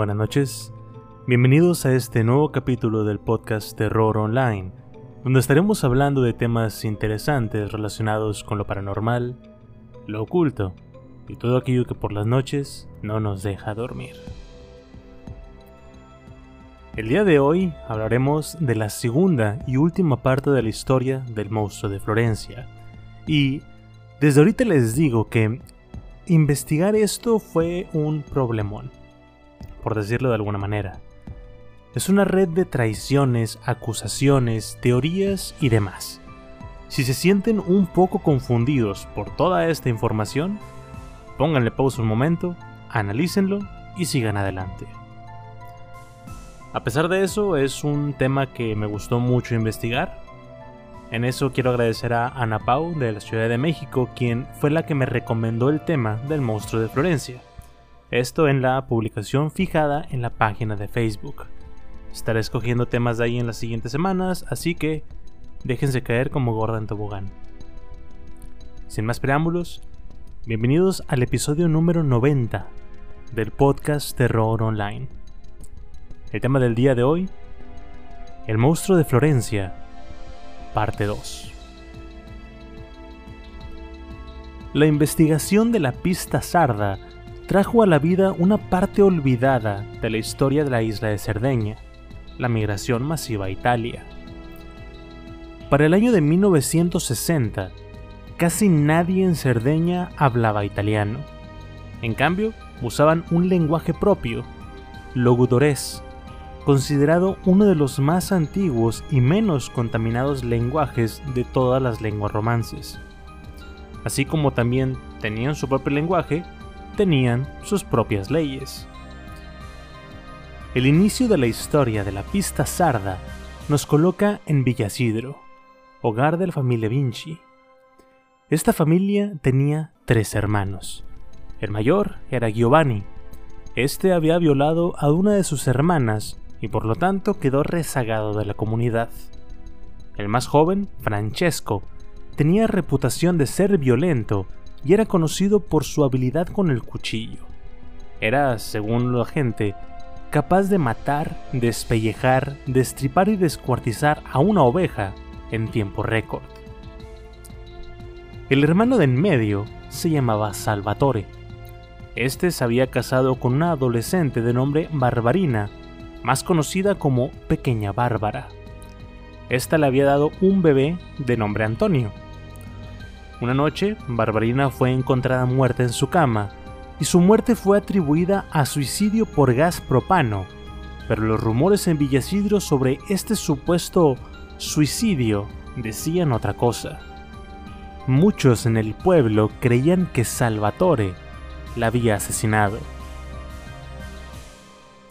buenas noches. Bienvenidos a este nuevo capítulo del podcast Terror Online, donde estaremos hablando de temas interesantes relacionados con lo paranormal, lo oculto y todo aquello que por las noches no nos deja dormir. El día de hoy hablaremos de la segunda y última parte de la historia del monstruo de Florencia. Y desde ahorita les digo que investigar esto fue un problemón, por decirlo de alguna manera. Es una red de traiciones, acusaciones, teorías y demás. Si se sienten un poco confundidos por toda esta información, pónganle pausa un momento, analícenlo y sigan adelante. A pesar de eso, es un tema que me gustó mucho investigar. En eso quiero agradecer a Ana Pau de la Ciudad de México, quien fue la que me recomendó el tema del monstruo de Florencia. Esto en la publicación fijada en la página de Facebook. Estaré escogiendo temas de ahí en las siguientes semanas, así que déjense caer como gorda en tobogán. Sin más preámbulos, bienvenidos al episodio número 90 del podcast Terror Online. El tema del día de hoy, El monstruo de Florencia, parte 2. La investigación de la pista sarda trajo a la vida una parte olvidada de la historia de la isla de Cerdeña, la migración masiva a Italia. Para el año de 1960, casi nadie en Cerdeña hablaba italiano. En cambio, usaban un lenguaje propio, logudorés, considerado uno de los más antiguos y menos contaminados lenguajes de todas las lenguas romances. Así como también tenían su propio lenguaje, tenían sus propias leyes. El inicio de la historia de la pista sarda nos coloca en Villasidro, hogar de la familia Vinci. Esta familia tenía tres hermanos. El mayor era Giovanni. Este había violado a una de sus hermanas y por lo tanto quedó rezagado de la comunidad. El más joven, Francesco, tenía reputación de ser violento y era conocido por su habilidad con el cuchillo. Era, según la gente, capaz de matar, despellejar, destripar y descuartizar a una oveja en tiempo récord. El hermano de en medio se llamaba Salvatore. Este se había casado con una adolescente de nombre Barbarina, más conocida como Pequeña Bárbara. Esta le había dado un bebé de nombre Antonio. Una noche, Barbarina fue encontrada muerta en su cama, y su muerte fue atribuida a suicidio por gas propano, pero los rumores en Villasidro sobre este supuesto suicidio decían otra cosa. Muchos en el pueblo creían que Salvatore la había asesinado.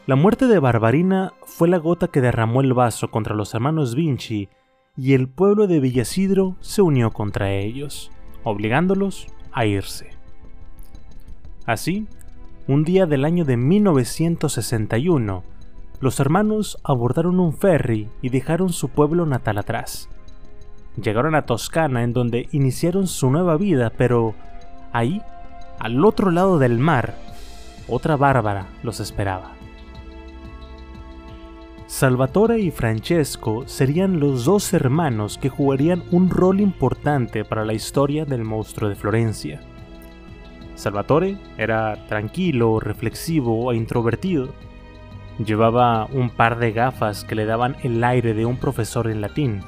La muerte de Barbarina fue la gota que derramó el vaso contra los hermanos Vinci y el pueblo de Villasidro se unió contra ellos, obligándolos a irse. Así, un día del año de 1961, los hermanos abordaron un ferry y dejaron su pueblo natal atrás. Llegaron a Toscana en donde iniciaron su nueva vida, pero ahí, al otro lado del mar, otra Bárbara los esperaba. Salvatore y Francesco serían los dos hermanos que jugarían un rol importante para la historia del monstruo de Florencia. Salvatore era tranquilo, reflexivo e introvertido. Llevaba un par de gafas que le daban el aire de un profesor en latín.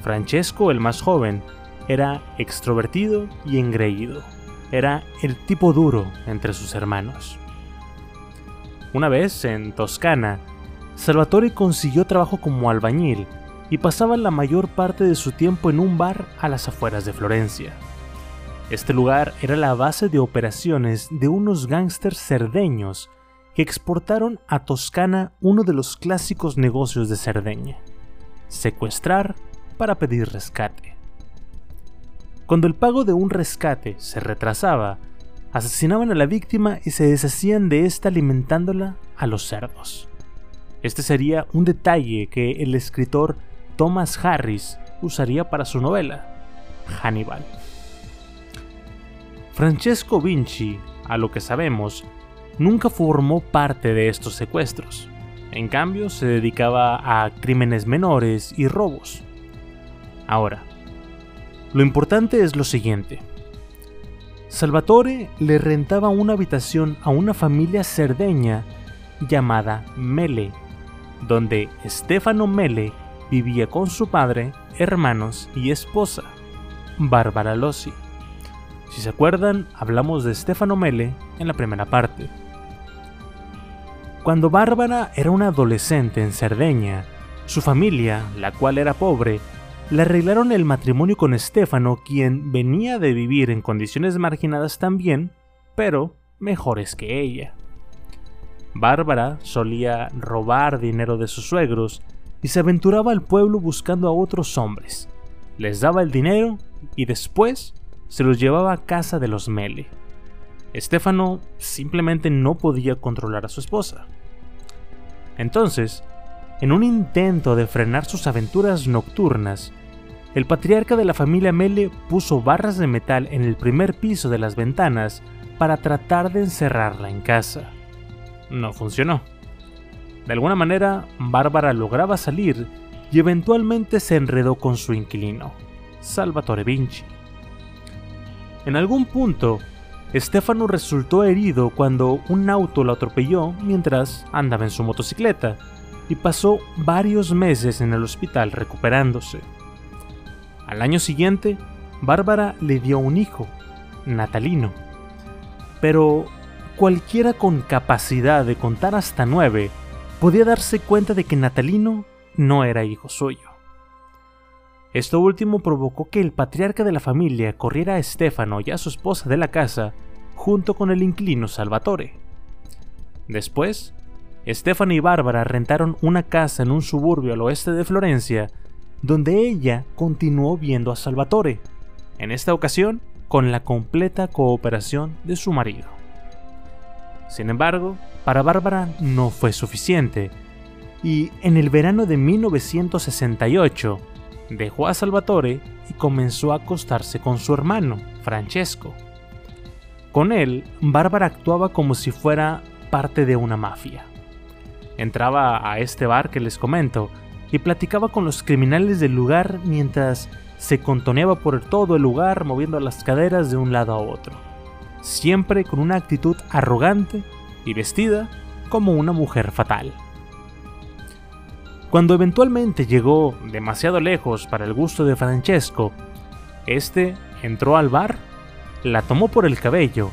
Francesco, el más joven, era extrovertido y engreído. Era el tipo duro entre sus hermanos. Una vez, en Toscana, Salvatore consiguió trabajo como albañil y pasaba la mayor parte de su tiempo en un bar a las afueras de Florencia. Este lugar era la base de operaciones de unos gángsters cerdeños que exportaron a Toscana uno de los clásicos negocios de Cerdeña, secuestrar para pedir rescate. Cuando el pago de un rescate se retrasaba, asesinaban a la víctima y se deshacían de ésta alimentándola a los cerdos. Este sería un detalle que el escritor Thomas Harris usaría para su novela, Hannibal. Francesco Vinci, a lo que sabemos, nunca formó parte de estos secuestros. En cambio, se dedicaba a crímenes menores y robos. Ahora, lo importante es lo siguiente. Salvatore le rentaba una habitación a una familia cerdeña llamada Mele, donde Stefano Mele vivía con su padre, hermanos y esposa, Bárbara Lossi. Si se acuerdan, hablamos de Stefano Mele en la primera parte. Cuando Bárbara era una adolescente en Cerdeña, su familia, la cual era pobre, le arreglaron el matrimonio con Stefano, quien venía de vivir en condiciones marginadas también, pero mejores que ella. Bárbara solía robar dinero de sus suegros y se aventuraba al pueblo buscando a otros hombres. Les daba el dinero y después se los llevaba a casa de los Mele. Estefano simplemente no podía controlar a su esposa. Entonces, en un intento de frenar sus aventuras nocturnas, el patriarca de la familia Mele puso barras de metal en el primer piso de las ventanas para tratar de encerrarla en casa no funcionó. De alguna manera, Bárbara lograba salir y eventualmente se enredó con su inquilino, Salvatore Vinci. En algún punto, Stefano resultó herido cuando un auto lo atropelló mientras andaba en su motocicleta y pasó varios meses en el hospital recuperándose. Al año siguiente, Bárbara le dio un hijo, Natalino. Pero cualquiera con capacidad de contar hasta nueve podía darse cuenta de que Natalino no era hijo suyo. Esto último provocó que el patriarca de la familia corriera a Estefano y a su esposa de la casa junto con el inquilino Salvatore. Después, Estefano y Bárbara rentaron una casa en un suburbio al oeste de Florencia, donde ella continuó viendo a Salvatore, en esta ocasión con la completa cooperación de su marido. Sin embargo, para Bárbara no fue suficiente, y en el verano de 1968 dejó a Salvatore y comenzó a acostarse con su hermano, Francesco. Con él, Bárbara actuaba como si fuera parte de una mafia. Entraba a este bar que les comento y platicaba con los criminales del lugar mientras se contoneaba por todo el lugar moviendo las caderas de un lado a otro siempre con una actitud arrogante y vestida como una mujer fatal. Cuando eventualmente llegó demasiado lejos para el gusto de Francesco, este entró al bar, la tomó por el cabello,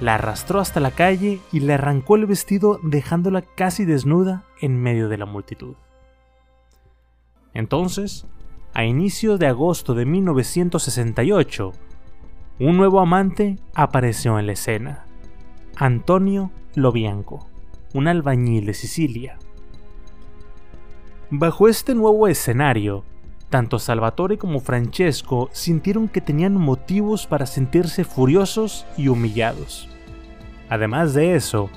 la arrastró hasta la calle y le arrancó el vestido dejándola casi desnuda en medio de la multitud. Entonces, a inicios de agosto de 1968, un nuevo amante apareció en la escena. Antonio Lobianco, un albañil de Sicilia. Bajo este nuevo escenario, tanto Salvatore como Francesco sintieron que tenían motivos para sentirse furiosos y humillados. Además de eso,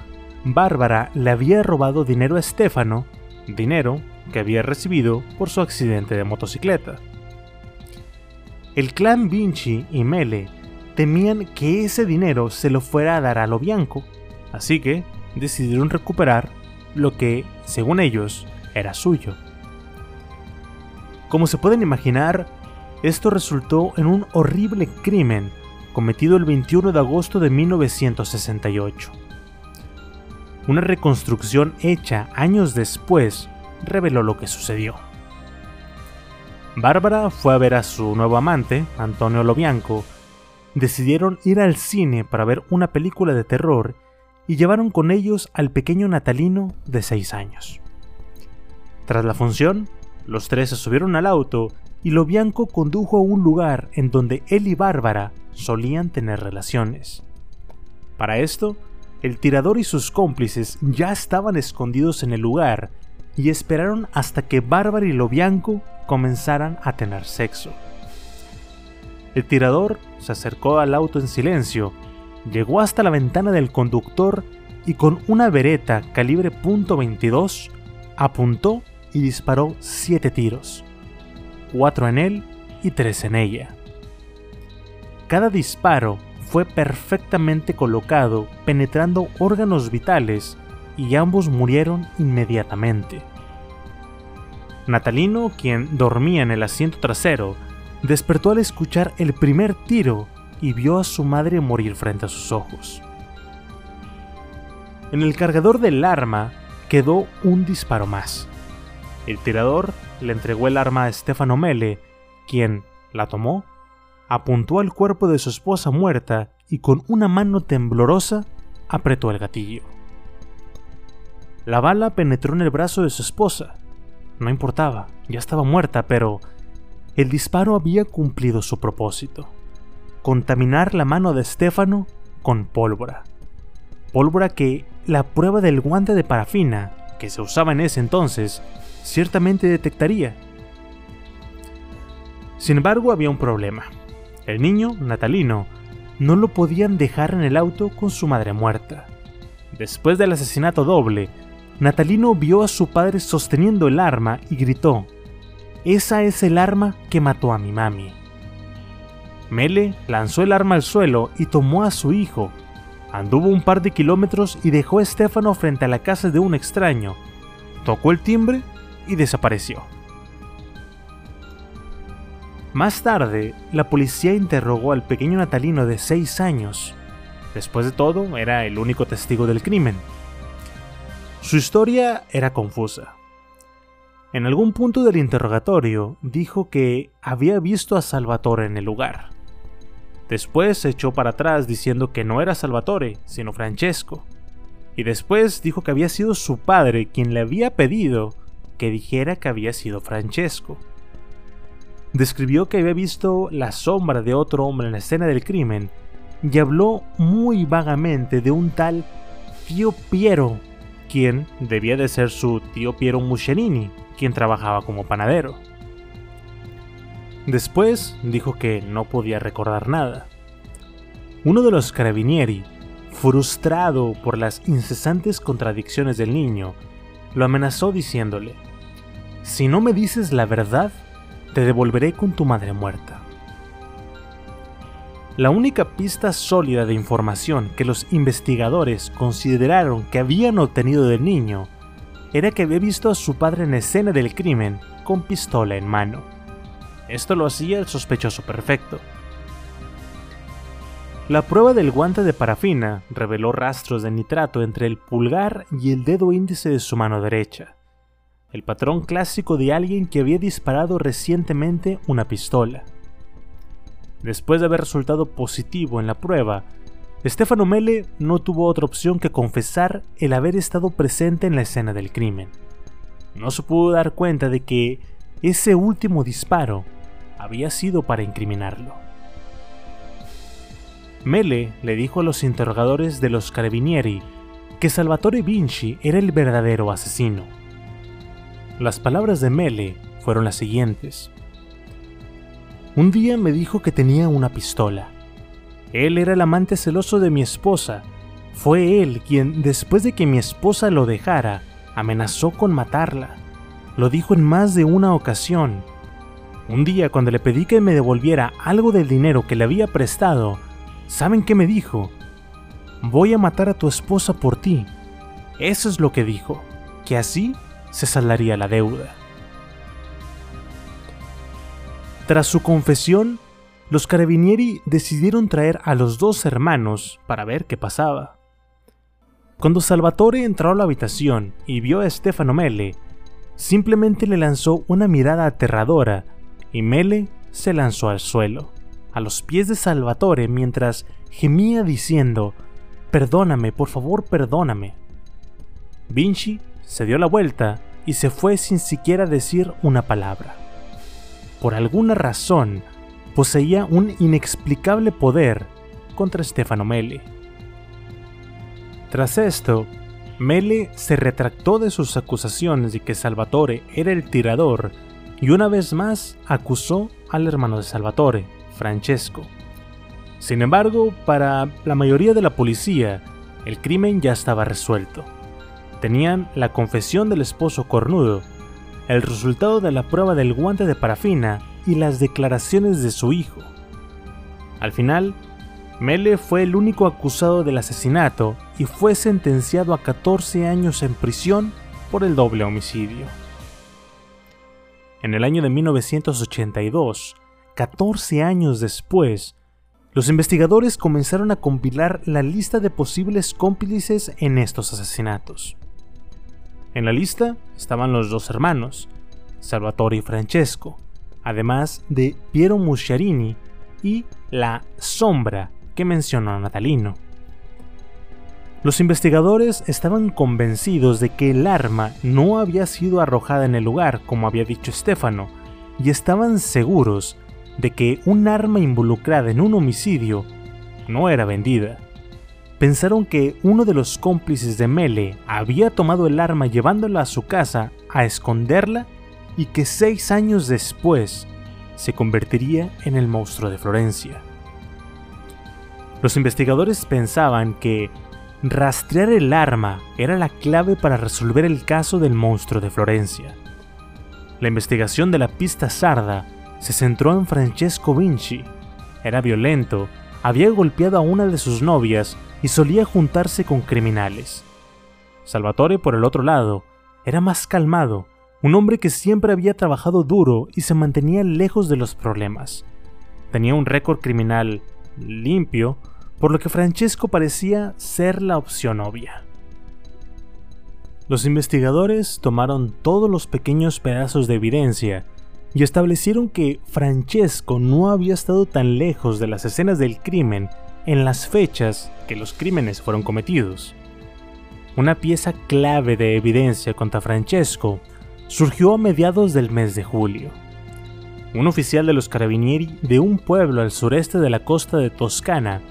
Bárbara le había robado dinero a Stefano, dinero que había recibido por su accidente de motocicleta. El clan Vinci y Mele temían que ese dinero se lo fuera a dar a lo Bianco, así que decidieron recuperar lo que, según ellos, era suyo. Como se pueden imaginar, esto resultó en un horrible crimen cometido el 21 de agosto de 1968. Una reconstrucción hecha años después reveló lo que sucedió. Bárbara fue a ver a su nuevo amante, Antonio Lobianco. Decidieron ir al cine para ver una película de terror y llevaron con ellos al pequeño Natalino de 6 años. Tras la función, los tres se subieron al auto y Lobianco condujo a un lugar en donde él y Bárbara solían tener relaciones. Para esto, el tirador y sus cómplices ya estaban escondidos en el lugar y esperaron hasta que Bárbara y Lobianco comenzaran a tener sexo. El tirador se acercó al auto en silencio, llegó hasta la ventana del conductor y con una vereta calibre .22 apuntó y disparó siete tiros, cuatro en él y tres en ella. Cada disparo fue perfectamente colocado, penetrando órganos vitales, y ambos murieron inmediatamente. Natalino, quien dormía en el asiento trasero, despertó al escuchar el primer tiro y vio a su madre morir frente a sus ojos. En el cargador del arma quedó un disparo más. El tirador le entregó el arma a Stefano Mele, quien la tomó, apuntó al cuerpo de su esposa muerta y con una mano temblorosa apretó el gatillo. La bala penetró en el brazo de su esposa. No importaba, ya estaba muerta, pero el disparo había cumplido su propósito. Contaminar la mano de Stefano con pólvora. Pólvora que la prueba del guante de parafina, que se usaba en ese entonces, ciertamente detectaría. Sin embargo, había un problema. El niño, Natalino, no lo podían dejar en el auto con su madre muerta. Después del asesinato doble, Natalino vio a su padre sosteniendo el arma y gritó, Esa es el arma que mató a mi mami. Mele lanzó el arma al suelo y tomó a su hijo. Anduvo un par de kilómetros y dejó a Estefano frente a la casa de un extraño. Tocó el timbre y desapareció. Más tarde, la policía interrogó al pequeño Natalino de 6 años. Después de todo, era el único testigo del crimen. Su historia era confusa. En algún punto del interrogatorio dijo que había visto a Salvatore en el lugar. Después se echó para atrás diciendo que no era Salvatore, sino Francesco. Y después dijo que había sido su padre quien le había pedido que dijera que había sido Francesco. Describió que había visto la sombra de otro hombre en la escena del crimen y habló muy vagamente de un tal tío Piero, quien debía de ser su tío Piero Muscerini, quien trabajaba como panadero. Después dijo que no podía recordar nada. Uno de los carabinieri, frustrado por las incesantes contradicciones del niño, lo amenazó diciéndole, si no me dices la verdad, te devolveré con tu madre muerta. La única pista sólida de información que los investigadores consideraron que habían obtenido del niño era que había visto a su padre en escena del crimen con pistola en mano. Esto lo hacía el sospechoso perfecto. La prueba del guante de parafina reveló rastros de nitrato entre el pulgar y el dedo índice de su mano derecha el patrón clásico de alguien que había disparado recientemente una pistola. Después de haber resultado positivo en la prueba, Stefano Mele no tuvo otra opción que confesar el haber estado presente en la escena del crimen. No se pudo dar cuenta de que ese último disparo había sido para incriminarlo. Mele le dijo a los interrogadores de los carabinieri que Salvatore Vinci era el verdadero asesino las palabras de Mele fueron las siguientes. Un día me dijo que tenía una pistola. Él era el amante celoso de mi esposa Fue él quien, después de que mi esposa lo dejara, amenazó con matarla. Lo dijo en más de una ocasión. Un día cuando le pedí que me devolviera algo del dinero que le había prestado, ¿saben qué me dijo? Voy a matar a tu esposa por ti. Eso es lo que dijo, que así se saldaría la deuda. Tras su confesión, los carabinieri decidieron traer a los dos hermanos para ver qué pasaba. Cuando Salvatore entró a la habitación y vio a Stefano Mele, simplemente le lanzó una mirada aterradora y Mele se lanzó al suelo, a los pies de Salvatore mientras gemía diciendo, Perdóname, por favor, perdóname. Vinci se dio la vuelta y se fue sin siquiera decir una palabra. Por alguna razón, poseía un inexplicable poder contra Stefano Mele. Tras esto, Mele se retractó de sus acusaciones de que Salvatore era el tirador y una vez más acusó al hermano de Salvatore, Francesco. Sin embargo, para la mayoría de la policía, el crimen ya estaba resuelto. Tenían la confesión del esposo cornudo, el resultado de la prueba del guante de parafina y las declaraciones de su hijo. Al final, Mele fue el único acusado del asesinato y fue sentenciado a 14 años en prisión por el doble homicidio. En el año de 1982, 14 años después, los investigadores comenzaron a compilar la lista de posibles cómplices en estos asesinatos. En la lista estaban los dos hermanos, Salvatore y Francesco, además de Piero Musciarini y la sombra que mencionó Natalino. Los investigadores estaban convencidos de que el arma no había sido arrojada en el lugar, como había dicho Stefano, y estaban seguros de que un arma involucrada en un homicidio no era vendida. Pensaron que uno de los cómplices de Mele había tomado el arma llevándola a su casa a esconderla y que seis años después se convertiría en el monstruo de Florencia. Los investigadores pensaban que rastrear el arma era la clave para resolver el caso del monstruo de Florencia. La investigación de la pista sarda se centró en Francesco Vinci. Era violento, había golpeado a una de sus novias y solía juntarse con criminales. Salvatore, por el otro lado, era más calmado un hombre que siempre había trabajado duro y se mantenía lejos de los problemas. Tenía un récord criminal limpio, por lo que Francesco parecía ser la opción obvia. Los investigadores tomaron todos los pequeños pedazos de evidencia y establecieron que Francesco no había estado tan lejos de las escenas del crimen en las fechas que los crímenes fueron cometidos. Una pieza clave de evidencia contra Francesco surgió a mediados del mes de julio. Un oficial de los carabinieri de un pueblo al sureste de la costa de Toscana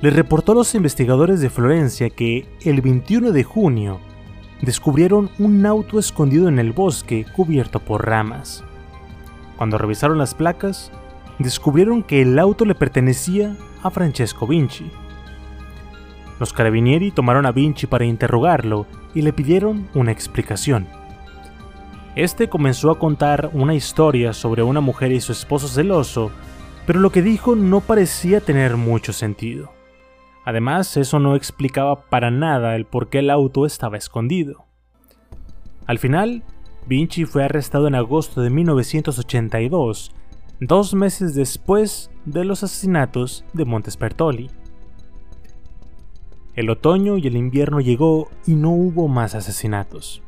le reportó a los investigadores de Florencia que el 21 de junio descubrieron un auto escondido en el bosque cubierto por ramas. Cuando revisaron las placas, descubrieron que el auto le pertenecía a Francesco Vinci. Los carabinieri tomaron a Vinci para interrogarlo y le pidieron una explicación. Este comenzó a contar una historia sobre una mujer y su esposo celoso, pero lo que dijo no parecía tener mucho sentido. Además, eso no explicaba para nada el por qué el auto estaba escondido. Al final, Vinci fue arrestado en agosto de 1982, dos meses después de los asesinatos de Montespertoli. El otoño y el invierno llegó y no hubo más asesinatos.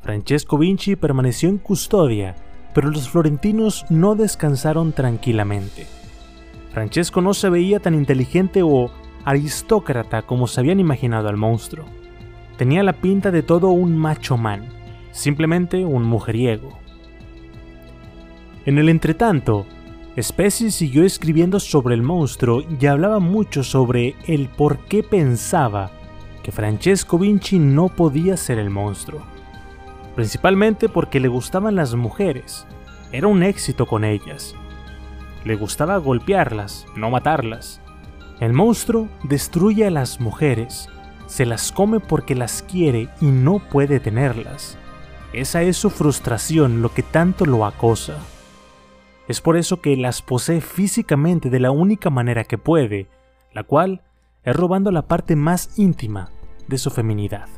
Francesco Vinci permaneció en custodia, pero los florentinos no descansaron tranquilamente. Francesco no se veía tan inteligente o aristócrata como se habían imaginado al monstruo. Tenía la pinta de todo un macho man, simplemente un mujeriego. En el entretanto, Specie siguió escribiendo sobre el monstruo y hablaba mucho sobre el por qué pensaba que Francesco Vinci no podía ser el monstruo principalmente porque le gustaban las mujeres. Era un éxito con ellas. Le gustaba golpearlas, no matarlas. El monstruo destruye a las mujeres, se las come porque las quiere y no puede tenerlas. Esa es su frustración lo que tanto lo acosa. Es por eso que las posee físicamente de la única manera que puede, la cual es robando la parte más íntima de su feminidad.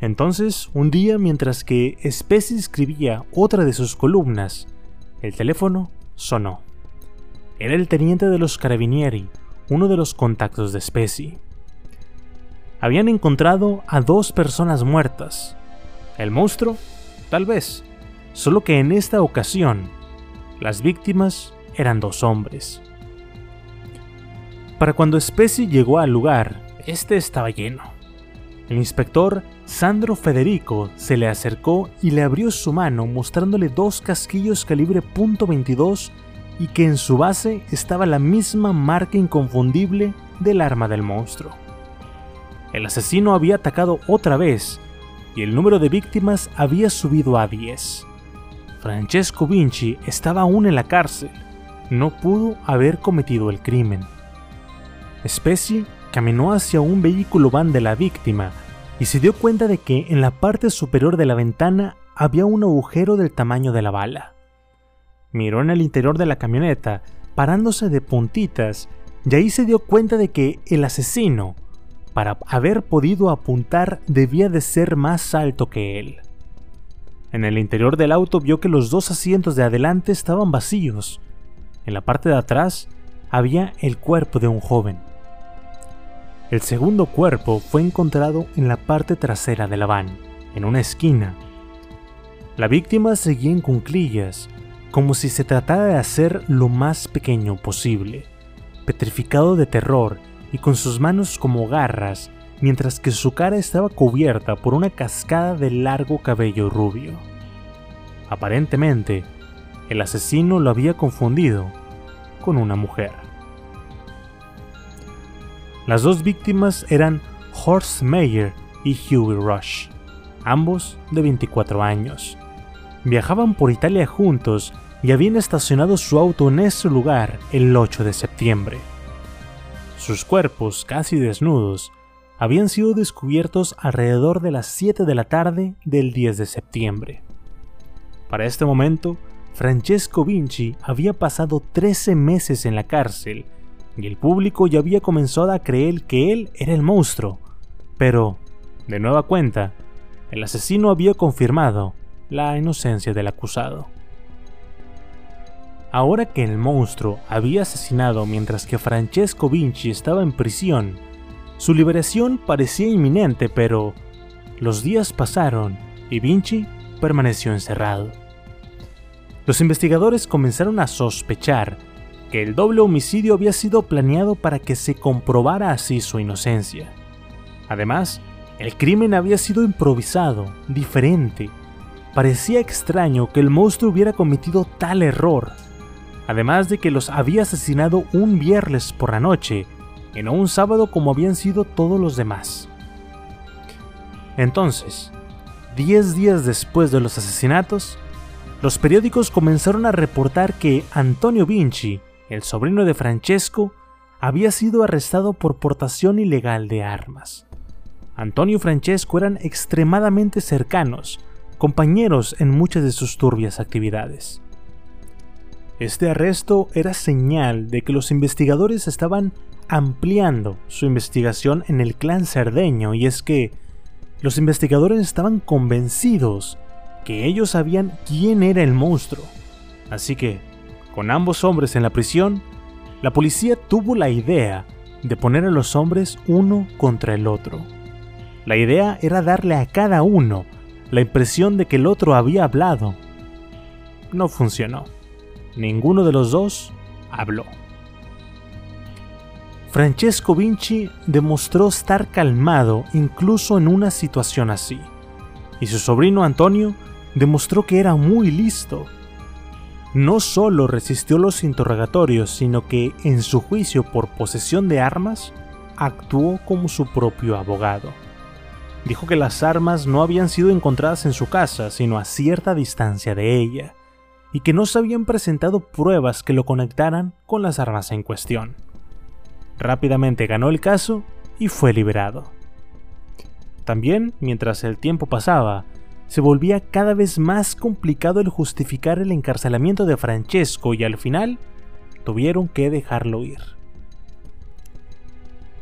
Entonces, un día mientras que Specie escribía otra de sus columnas, el teléfono sonó. Era el teniente de los carabinieri, uno de los contactos de Specie. Habían encontrado a dos personas muertas. ¿El monstruo? Tal vez. Solo que en esta ocasión, las víctimas eran dos hombres. Para cuando Specie llegó al lugar, este estaba lleno. El inspector Sandro Federico se le acercó y le abrió su mano mostrándole dos casquillos calibre .22 y que en su base estaba la misma marca inconfundible del arma del monstruo. El asesino había atacado otra vez y el número de víctimas había subido a 10. Francesco Vinci estaba aún en la cárcel. No pudo haber cometido el crimen. Specie caminó hacia un vehículo van de la víctima y se dio cuenta de que en la parte superior de la ventana había un agujero del tamaño de la bala. Miró en el interior de la camioneta, parándose de puntitas, y ahí se dio cuenta de que el asesino para haber podido apuntar debía de ser más alto que él. En el interior del auto vio que los dos asientos de adelante estaban vacíos. En la parte de atrás había el cuerpo de un joven. El segundo cuerpo fue encontrado en la parte trasera de la van, en una esquina. La víctima seguía en cunclillas, como si se tratara de hacer lo más pequeño posible, petrificado de terror y con sus manos como garras, mientras que su cara estaba cubierta por una cascada de largo cabello rubio. Aparentemente, el asesino lo había confundido con una mujer. Las dos víctimas eran Horst Meyer y Hughie Rush, ambos de 24 años. Viajaban por Italia juntos y habían estacionado su auto en ese lugar el 8 de septiembre. Sus cuerpos, casi desnudos, habían sido descubiertos alrededor de las 7 de la tarde del 10 de septiembre. Para este momento, Francesco Vinci había pasado 13 meses en la cárcel y el público ya había comenzado a creer que él era el monstruo. Pero, de nueva cuenta, el asesino había confirmado la inocencia del acusado. Ahora que el monstruo había asesinado mientras que Francesco Vinci estaba en prisión, su liberación parecía inminente, pero los días pasaron y Vinci permaneció encerrado. Los investigadores comenzaron a sospechar que el doble homicidio había sido planeado para que se comprobara así su inocencia. Además, el crimen había sido improvisado, diferente. Parecía extraño que el monstruo hubiera cometido tal error además de que los había asesinado un viernes por la noche no un sábado como habían sido todos los demás. Entonces, 10 días después de los asesinatos, los periódicos comenzaron a reportar que Antonio Vinci, el sobrino de Francesco, había sido arrestado por portación ilegal de armas. Antonio y Francesco eran extremadamente cercanos, compañeros en muchas de sus turbias actividades. Este arresto era señal de que los investigadores estaban ampliando su investigación en el clan cerdeño y es que los investigadores estaban convencidos que ellos sabían quién era el monstruo. Así que, con ambos hombres en la prisión, la policía tuvo la idea de poner a los hombres uno contra el otro. La idea era darle a cada uno la impresión de que el otro había hablado. No funcionó. Ninguno de los dos habló. Francesco Vinci demostró estar calmado incluso en una situación así, y su sobrino Antonio demostró que era muy listo. No solo resistió los interrogatorios, sino que en su juicio por posesión de armas, actuó como su propio abogado. Dijo que las armas no habían sido encontradas en su casa, sino a cierta distancia de ella, y que no se habían presentado pruebas que lo conectaran con las armas en cuestión. Rápidamente ganó el caso y fue liberado. También, mientras el tiempo pasaba, se volvía cada vez más complicado el justificar el encarcelamiento de Francesco y al final tuvieron que dejarlo ir.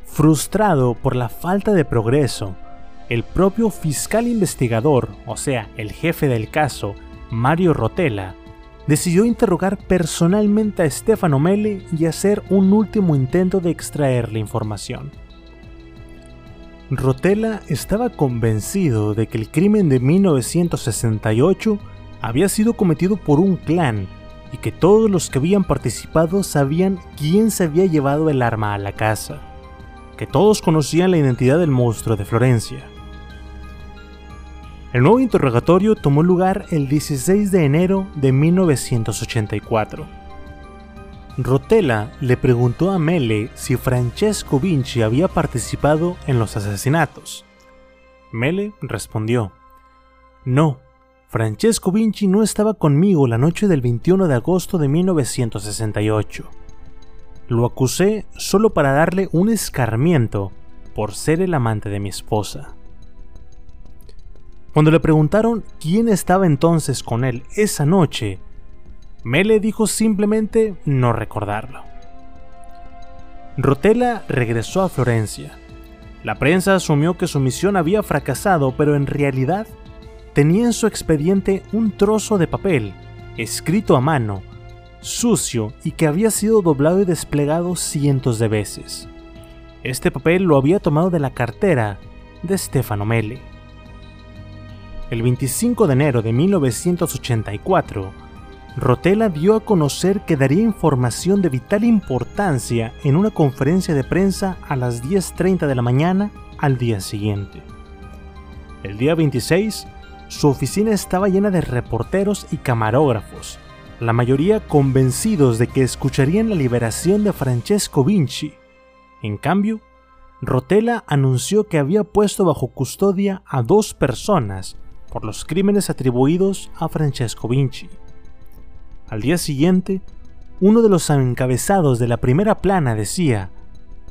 Frustrado por la falta de progreso, el propio fiscal investigador, o sea, el jefe del caso, Mario Rotella, decidió interrogar personalmente a Stefano Mele y hacer un último intento de extraer la información. Rotella estaba convencido de que el crimen de 1968 había sido cometido por un clan y que todos los que habían participado sabían quién se había llevado el arma a la casa, que todos conocían la identidad del monstruo de Florencia. El nuevo interrogatorio tomó lugar el 16 de enero de 1984. Rotella le preguntó a Mele si Francesco Vinci había participado en los asesinatos. Mele respondió, No, Francesco Vinci no estaba conmigo la noche del 21 de agosto de 1968. Lo acusé solo para darle un escarmiento por ser el amante de mi esposa. Cuando le preguntaron quién estaba entonces con él esa noche, Mele dijo simplemente no recordarlo. Rotella regresó a Florencia. La prensa asumió que su misión había fracasado, pero en realidad tenía en su expediente un trozo de papel, escrito a mano, sucio y que había sido doblado y desplegado cientos de veces. Este papel lo había tomado de la cartera de Stefano Mele el 25 de enero de 1984, Rotella dio a conocer que daría información de vital importancia en una conferencia de prensa a las 10.30 de la mañana al día siguiente. El día 26, su oficina estaba llena de reporteros y camarógrafos, la mayoría convencidos de que escucharían la liberación de Francesco Vinci. En cambio, Rotella anunció que había puesto bajo custodia a dos personas por los crímenes atribuidos a Francesco Vinci. Al día siguiente, uno de los encabezados de la primera plana decía,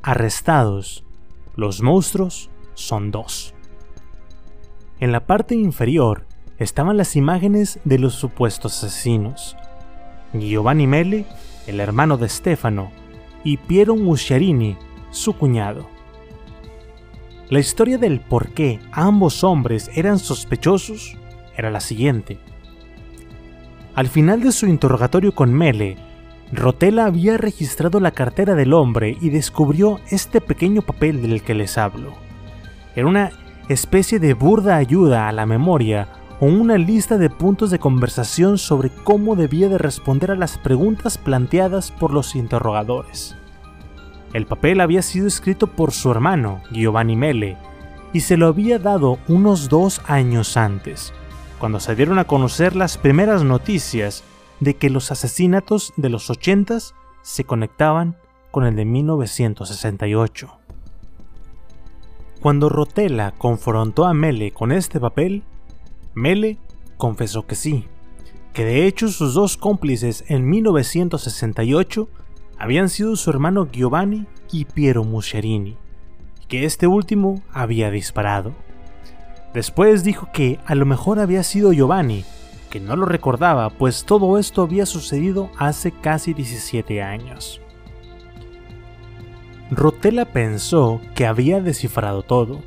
arrestados, los monstruos son dos. En la parte inferior estaban las imágenes de los supuestos asesinos. Giovanni Mele, el hermano de Stefano, y Piero Musciarini, su cuñado. La historia del por qué ambos hombres eran sospechosos era la siguiente. Al final de su interrogatorio con Mele, Rotella había registrado la cartera del hombre y descubrió este pequeño papel del que les hablo. Era una especie de burda ayuda a la memoria o una lista de puntos de conversación sobre cómo debía de responder a las preguntas planteadas por los interrogadores. El papel había sido escrito por su hermano, Giovanni Mele, y se lo había dado unos dos años antes, cuando se dieron a conocer las primeras noticias de que los asesinatos de los 80 se conectaban con el de 1968. Cuando Rotella confrontó a Mele con este papel, Mele confesó que sí, que de hecho sus dos cómplices en 1968 habían sido su hermano Giovanni y Piero Muscerini, que este último había disparado. Después dijo que a lo mejor había sido Giovanni, que no lo recordaba, pues todo esto había sucedido hace casi 17 años. Rotella pensó que había descifrado todo.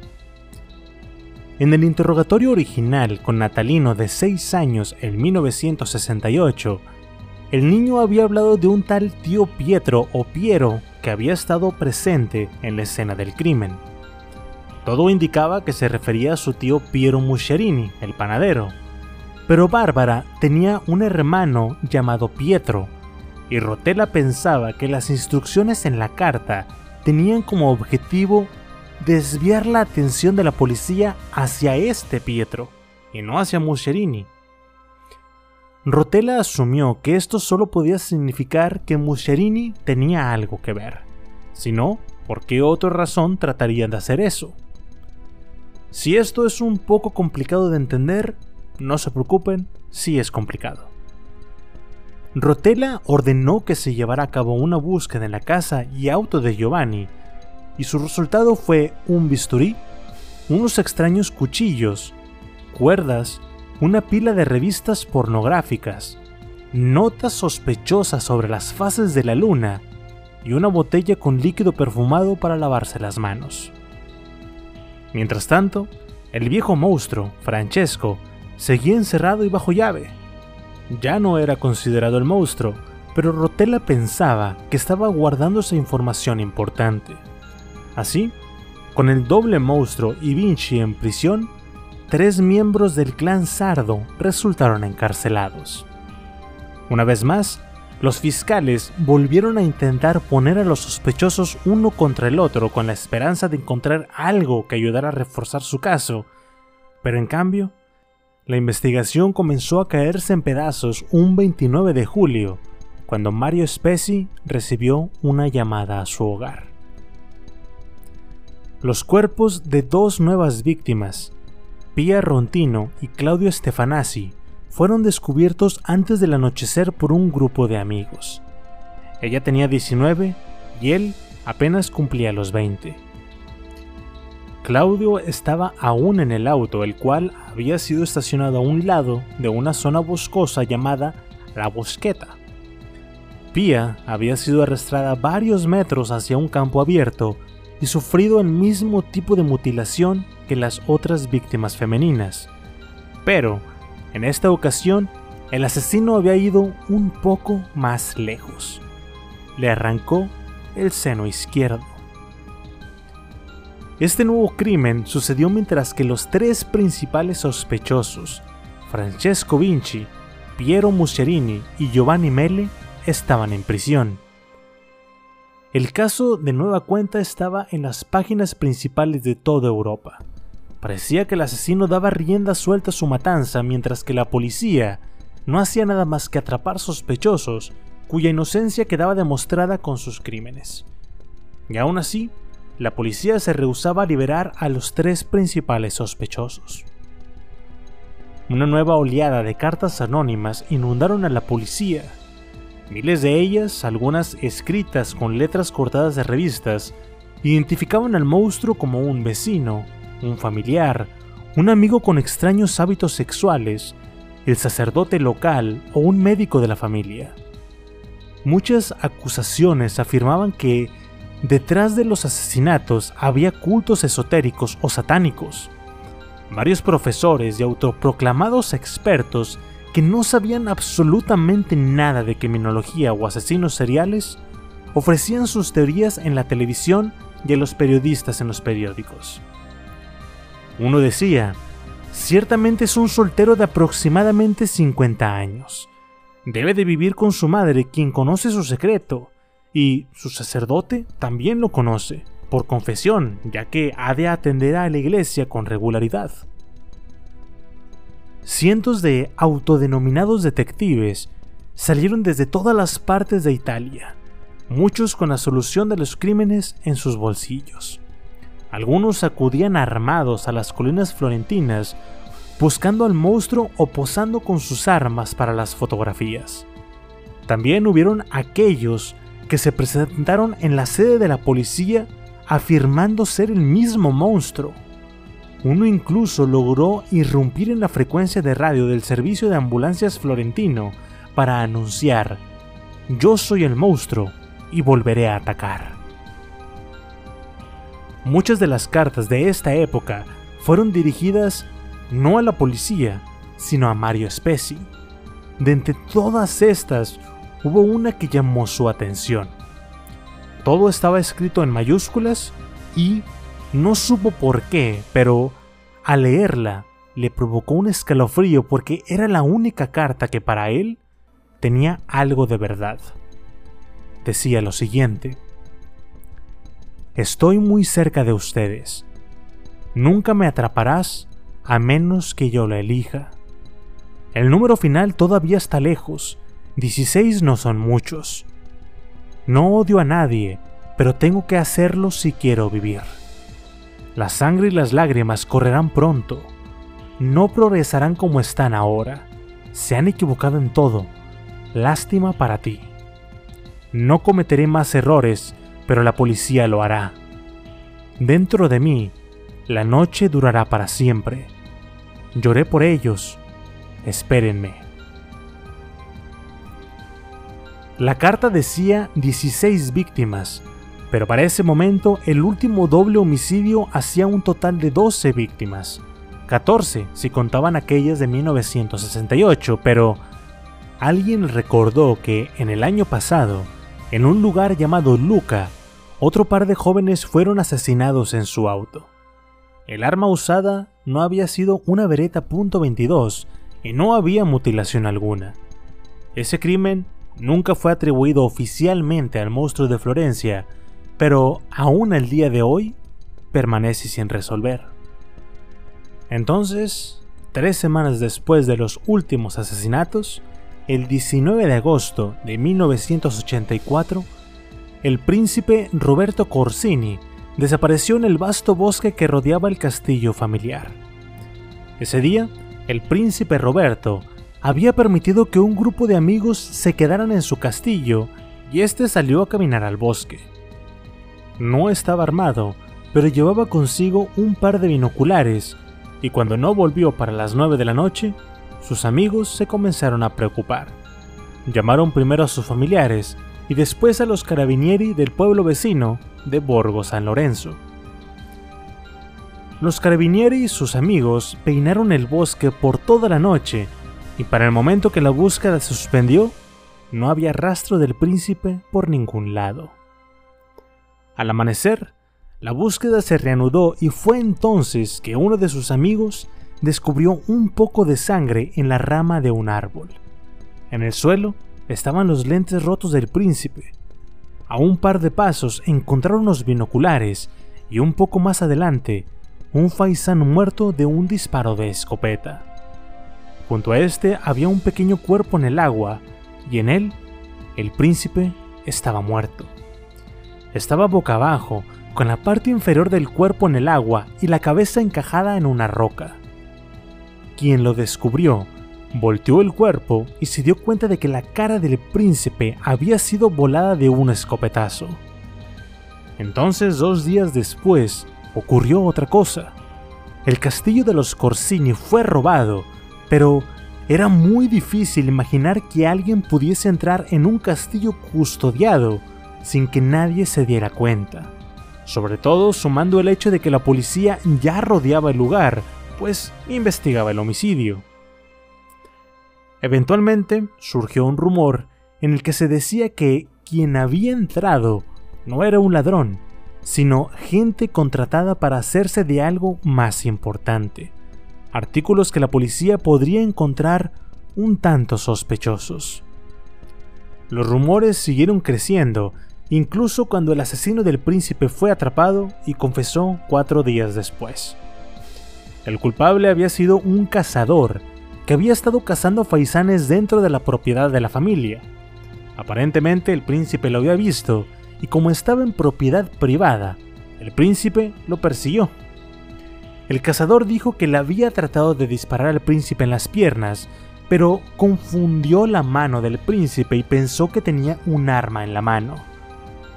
En el interrogatorio original con Natalino de 6 años en 1968, el niño había hablado de un tal tío Pietro o Piero que había estado presente en la escena del crimen. Todo indicaba que se refería a su tío Piero Muscerini, el panadero. Pero Bárbara tenía un hermano llamado Pietro, y Rotella pensaba que las instrucciones en la carta tenían como objetivo desviar la atención de la policía hacia este Pietro, y no hacia Muscerini. Rotella asumió que esto solo podía significar que Muscerini tenía algo que ver. Si no, ¿por qué otra razón tratarían de hacer eso? Si esto es un poco complicado de entender, no se preocupen, sí es complicado. Rotella ordenó que se llevara a cabo una búsqueda en la casa y auto de Giovanni, y su resultado fue un bisturí, unos extraños cuchillos, cuerdas, una pila de revistas pornográficas, notas sospechosas sobre las fases de la luna y una botella con líquido perfumado para lavarse las manos. Mientras tanto, el viejo monstruo, Francesco, seguía encerrado y bajo llave. Ya no era considerado el monstruo, pero Rotella pensaba que estaba guardando esa información importante. Así, con el doble monstruo y Vinci en prisión, tres miembros del clan Sardo resultaron encarcelados. Una vez más, los fiscales volvieron a intentar poner a los sospechosos uno contra el otro con la esperanza de encontrar algo que ayudara a reforzar su caso, pero en cambio, la investigación comenzó a caerse en pedazos un 29 de julio, cuando Mario Spezi recibió una llamada a su hogar. Los cuerpos de dos nuevas víctimas, Pia Rontino y Claudio Stefanasi, fueron descubiertos antes del anochecer por un grupo de amigos. Ella tenía 19 y él apenas cumplía los 20. Claudio estaba aún en el auto, el cual había sido estacionado a un lado de una zona boscosa llamada La Bosqueta. Pia había sido arrastrada varios metros hacia un campo abierto y sufrido el mismo tipo de mutilación que las otras víctimas femeninas. Pero en esta ocasión, el asesino había ido un poco más lejos. Le arrancó el seno izquierdo. Este nuevo crimen sucedió mientras que los tres principales sospechosos, Francesco Vinci, Piero Muscerini y Giovanni Mele, estaban en prisión. El caso de nueva cuenta estaba en las páginas principales de toda Europa. Parecía que el asesino daba rienda suelta a su matanza mientras que la policía no hacía nada más que atrapar sospechosos cuya inocencia quedaba demostrada con sus crímenes. Y aún así, la policía se rehusaba a liberar a los tres principales sospechosos. Una nueva oleada de cartas anónimas inundaron a la policía. Miles de ellas, algunas escritas con letras cortadas de revistas, identificaban al monstruo como un vecino, un familiar, un amigo con extraños hábitos sexuales, el sacerdote local o un médico de la familia. Muchas acusaciones afirmaban que detrás de los asesinatos había cultos esotéricos o satánicos. Varios profesores y autoproclamados expertos que no sabían absolutamente nada de criminología o asesinos seriales ofrecían sus teorías en la televisión y a los periodistas en los periódicos. Uno decía, ciertamente es un soltero de aproximadamente 50 años. Debe de vivir con su madre, quien conoce su secreto, y su sacerdote también lo conoce, por confesión, ya que ha de atender a la iglesia con regularidad. Cientos de autodenominados detectives salieron desde todas las partes de Italia, muchos con la solución de los crímenes en sus bolsillos. Algunos acudían armados a las colinas florentinas buscando al monstruo o posando con sus armas para las fotografías. También hubieron aquellos que se presentaron en la sede de la policía afirmando ser el mismo monstruo. Uno incluso logró irrumpir en la frecuencia de radio del servicio de ambulancias florentino para anunciar, yo soy el monstruo y volveré a atacar. Muchas de las cartas de esta época fueron dirigidas no a la policía, sino a Mario Spezi. De entre todas estas, hubo una que llamó su atención. Todo estaba escrito en mayúsculas y no supo por qué, pero al leerla le provocó un escalofrío porque era la única carta que para él tenía algo de verdad. Decía lo siguiente. Estoy muy cerca de ustedes. Nunca me atraparás a menos que yo la elija. El número final todavía está lejos. 16 no son muchos. No odio a nadie, pero tengo que hacerlo si quiero vivir. La sangre y las lágrimas correrán pronto. No progresarán como están ahora. Se han equivocado en todo. lástima para ti. No cometeré más errores, pero la policía lo hará. Dentro de mí, la noche durará para siempre. Lloré por ellos. Espérenme. La carta decía 16 víctimas, pero para ese momento el último doble homicidio hacía un total de 12 víctimas. 14 si contaban aquellas de 1968, pero alguien recordó que en el año pasado, en un lugar llamado Luca, otro par de jóvenes fueron asesinados en su auto. El arma usada no había sido una Beretta .22 y no había mutilación alguna. Ese crimen nunca fue atribuido oficialmente al monstruo de Florencia, pero aún el día de hoy permanece sin resolver. Entonces, tres semanas después de los últimos asesinatos, el 19 de agosto de 1984, el príncipe Roberto Corsini desapareció en el vasto bosque que rodeaba el castillo familiar. Ese día, el príncipe Roberto había permitido que un grupo de amigos se quedaran en su castillo y este salió a caminar al bosque. No estaba armado, pero llevaba consigo un par de binoculares y cuando no volvió para las 9 de la noche, sus amigos se comenzaron a preocupar. Llamaron primero a sus familiares y después a los carabinieri del pueblo vecino de Borgo San Lorenzo. Los carabinieri y sus amigos peinaron el bosque por toda la noche y para el momento que la búsqueda se suspendió, no había rastro del príncipe por ningún lado. Al amanecer, la búsqueda se reanudó y fue entonces que uno de sus amigos descubrió un poco de sangre en la rama de un árbol. En el suelo estaban los lentes rotos del príncipe. A un par de pasos encontraron los binoculares y un poco más adelante un faisán muerto de un disparo de escopeta. Junto a este había un pequeño cuerpo en el agua y en él el príncipe estaba muerto. Estaba boca abajo, con la parte inferior del cuerpo en el agua y la cabeza encajada en una roca. Quien lo descubrió volteó el cuerpo y se dio cuenta de que la cara del príncipe había sido volada de un escopetazo. Entonces, dos días después, ocurrió otra cosa. El castillo de los Corsini fue robado, pero era muy difícil imaginar que alguien pudiese entrar en un castillo custodiado sin que nadie se diera cuenta. Sobre todo sumando el hecho de que la policía ya rodeaba el lugar, pues investigaba el homicidio. Eventualmente surgió un rumor en el que se decía que quien había entrado no era un ladrón, sino gente contratada para hacerse de algo más importante. Artículos que la policía podría encontrar un tanto sospechosos. Los rumores siguieron creciendo, incluso cuando el asesino del príncipe fue atrapado y confesó cuatro días después. El culpable había sido un cazador que había estado cazando faisanes dentro de la propiedad de la familia. Aparentemente el príncipe lo había visto y como estaba en propiedad privada, el príncipe lo persiguió. El cazador dijo que le había tratado de disparar al príncipe en las piernas, pero confundió la mano del príncipe y pensó que tenía un arma en la mano.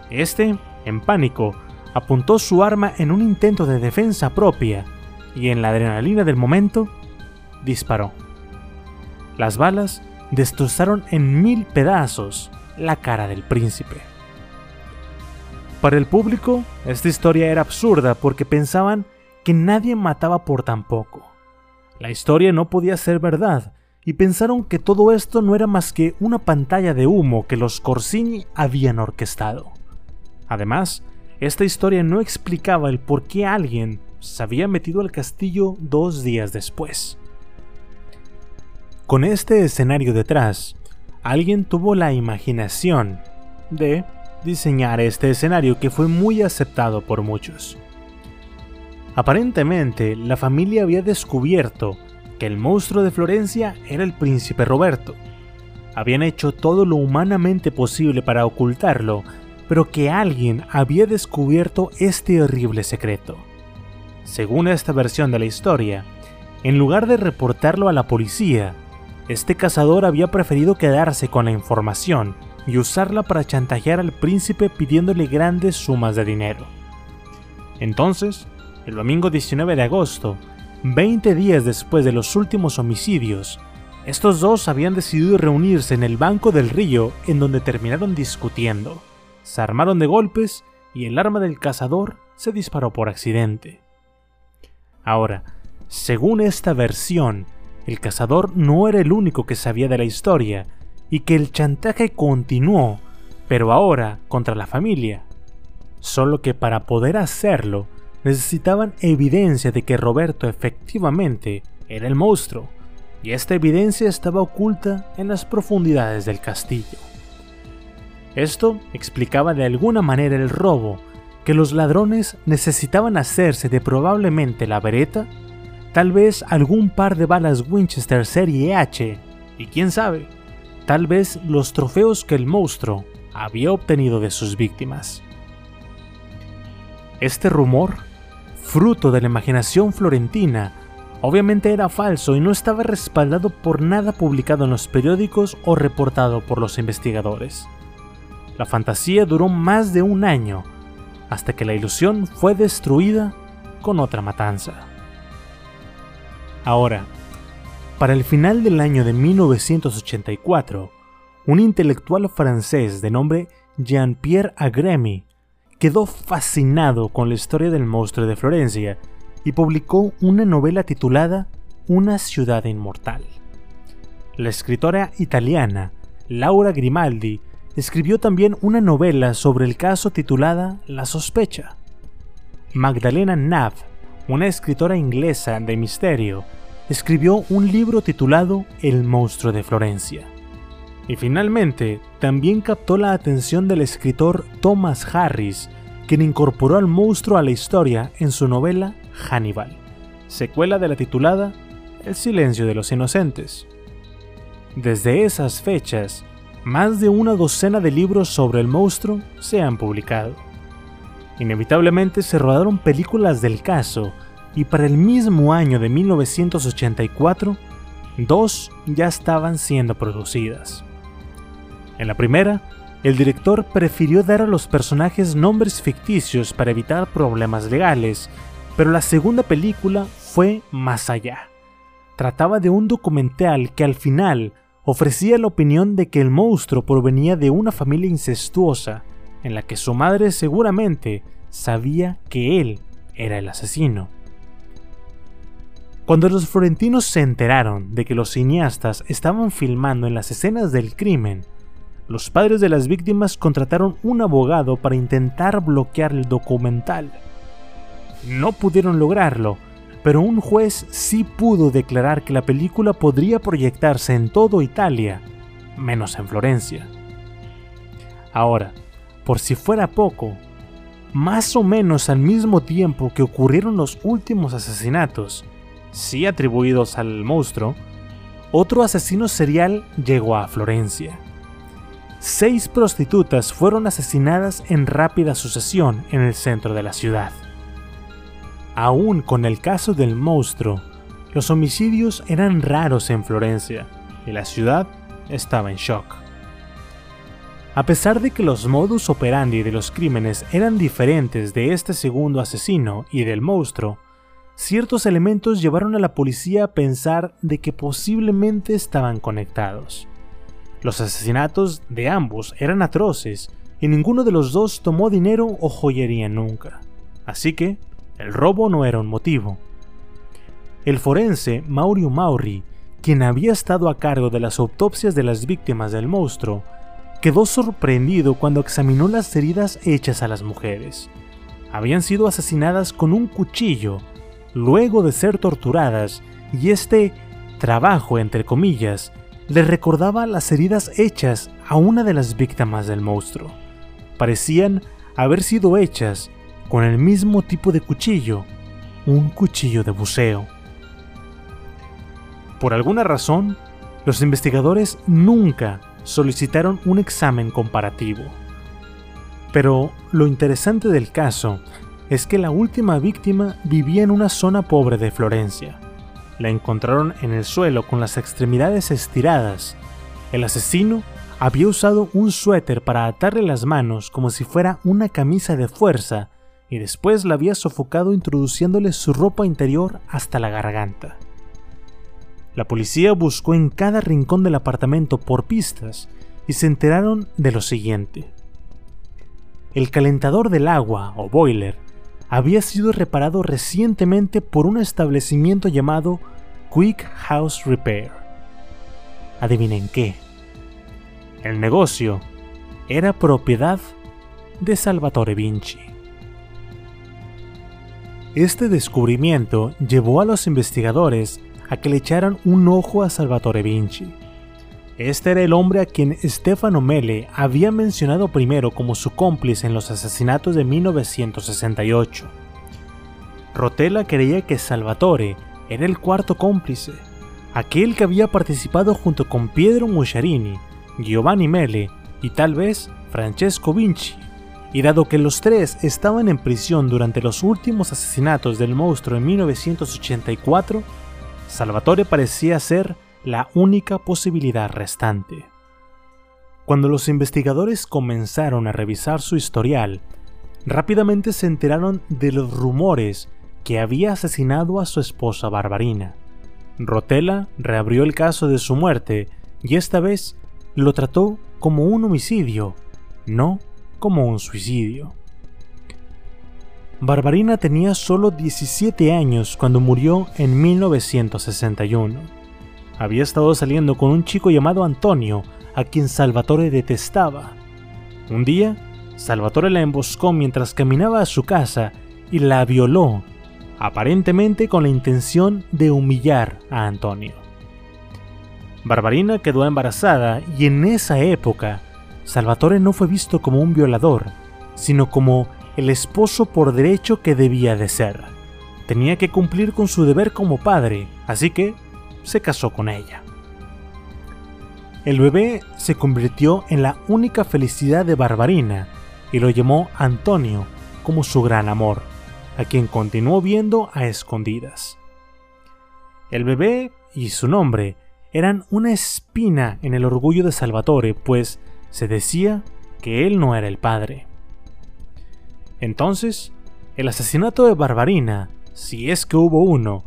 Este, en pánico, apuntó su arma en un intento de defensa propia y en la adrenalina del momento, disparó. Las balas destrozaron en mil pedazos la cara del príncipe. Para el público, esta historia era absurda porque pensaban que nadie mataba por tan poco. La historia no podía ser verdad y pensaron que todo esto no era más que una pantalla de humo que los Corsini habían orquestado. Además, esta historia no explicaba el por qué alguien se había metido al castillo dos días después. Con este escenario detrás, alguien tuvo la imaginación de diseñar este escenario que fue muy aceptado por muchos. Aparentemente, la familia había descubierto que el monstruo de Florencia era el príncipe Roberto. Habían hecho todo lo humanamente posible para ocultarlo, pero que alguien había descubierto este horrible secreto. Según esta versión de la historia, en lugar de reportarlo a la policía, este cazador había preferido quedarse con la información y usarla para chantajear al príncipe pidiéndole grandes sumas de dinero. Entonces, el domingo 19 de agosto, 20 días después de los últimos homicidios, estos dos habían decidido reunirse en el banco del río en donde terminaron discutiendo. Se armaron de golpes y el arma del cazador se disparó por accidente. Ahora, según esta versión, el cazador no era el único que sabía de la historia y que el chantaje continuó, pero ahora contra la familia. Solo que para poder hacerlo, necesitaban evidencia de que Roberto efectivamente era el monstruo, y esta evidencia estaba oculta en las profundidades del castillo. Esto explicaba de alguna manera el robo que los ladrones necesitaban hacerse de probablemente la vereta, tal vez algún par de balas Winchester Serie H, y quién sabe, tal vez los trofeos que el monstruo había obtenido de sus víctimas. Este rumor, fruto de la imaginación florentina, obviamente era falso y no estaba respaldado por nada publicado en los periódicos o reportado por los investigadores. La fantasía duró más de un año, hasta que la ilusión fue destruida con otra matanza. Ahora, para el final del año de 1984, un intelectual francés de nombre Jean-Pierre Agremi quedó fascinado con la historia del monstruo de Florencia y publicó una novela titulada Una ciudad inmortal. La escritora italiana Laura Grimaldi escribió también una novela sobre el caso titulada La sospecha. Magdalena Nav, una escritora inglesa de misterio, escribió un libro titulado El monstruo de Florencia. Y finalmente, también captó la atención del escritor Thomas Harris, quien incorporó al monstruo a la historia en su novela Hannibal, secuela de la titulada El silencio de los inocentes. Desde esas fechas, más de una docena de libros sobre el monstruo se han publicado. Inevitablemente se rodaron películas del caso y para el mismo año de 1984, dos ya estaban siendo producidas. En la primera, el director prefirió dar a los personajes nombres ficticios para evitar problemas legales, pero la segunda película fue más allá. Trataba de un documental que al final ofrecía la opinión de que el monstruo provenía de una familia incestuosa, en la que su madre seguramente sabía que él era el asesino. Cuando los florentinos se enteraron de que los cineastas estaban filmando en las escenas del crimen, los padres de las víctimas contrataron un abogado para intentar bloquear el documental. No pudieron lograrlo, pero un juez sí pudo declarar que la película podría proyectarse en todo Italia, menos en Florencia. Ahora, por si fuera poco, más o menos al mismo tiempo que ocurrieron los últimos asesinatos, sí atribuidos al monstruo, otro asesino serial llegó a Florencia seis prostitutas fueron asesinadas en rápida sucesión en el centro de la ciudad. Aún con el caso del monstruo, los homicidios eran raros en Florencia y la ciudad estaba en shock. A pesar de que los modus operandi de los crímenes eran diferentes de este segundo asesino y del monstruo, ciertos elementos llevaron a la policía a pensar de que posiblemente estaban conectados. Los asesinatos de ambos eran atroces y ninguno de los dos tomó dinero o joyería nunca. Así que el robo no era un motivo. El forense Maurio Mauri, quien había estado a cargo de las autopsias de las víctimas del monstruo, quedó sorprendido cuando examinó las heridas hechas a las mujeres. Habían sido asesinadas con un cuchillo luego de ser torturadas y este trabajo, entre comillas, le recordaba las heridas hechas a una de las víctimas del monstruo. Parecían haber sido hechas con el mismo tipo de cuchillo, un cuchillo de buceo. Por alguna razón, los investigadores nunca solicitaron un examen comparativo. Pero lo interesante del caso es que la última víctima vivía en una zona pobre de Florencia. la encontraron en el suelo con las extremidades estiradas. El asesino había usado un suéter para atarle las manos como si fuera una camisa de fuerza y después la había sofocado introduciéndole su ropa interior hasta la garganta. La policía buscó en cada rincón del apartamento por pistas y se enteraron de lo siguiente. El calentador del agua, o boiler, había sido reparado recientemente por un establecimiento llamado Quick House Repair. Adivinen qué. El negocio era propiedad de Salvatore Vinci. Este descubrimiento llevó a los investigadores a que le echaran un ojo a Salvatore Vinci. Este era el hombre a quien Stefano Mele había mencionado primero como su cómplice en los asesinatos de 1968. Rotella creía que Salvatore era el cuarto cómplice, aquel que había participado junto con Pietro Musciarini, Giovanni Mele y tal vez Francesco Vinci y dado que los tres estaban en prisión durante los últimos asesinatos del monstruo en 1984, Salvatore parecía ser la única posibilidad restante. Cuando los investigadores comenzaron a revisar su historial, rápidamente se enteraron de los rumores que había asesinado a su esposa Barbarina. Rotella reabrió el caso de su muerte y esta vez lo trató como un homicidio, no como un suicidio. Barbarina tenía solo 17 años cuando murió en 1961. Había estado saliendo con un chico llamado Antonio, a quien Salvatore detestaba. Un día, Salvatore la emboscó mientras caminaba a su casa y la violó, aparentemente con la intención de humillar a Antonio. Barbarina quedó embarazada y en esa época Salvatore no fue visto como un violador, sino como el esposo por derecho que debía de ser. Tenía que cumplir con su deber como padre, así que se casó con ella. El bebé se convirtió en la única felicidad de Barbarina y lo llamó Antonio como su gran amor, a quien continuó viendo a escondidas. El bebé y su nombre eran una espina en el orgullo de Salvatore, pues se decía que él no era el padre. Entonces, el asesinato de Barbarina, si es que hubo uno,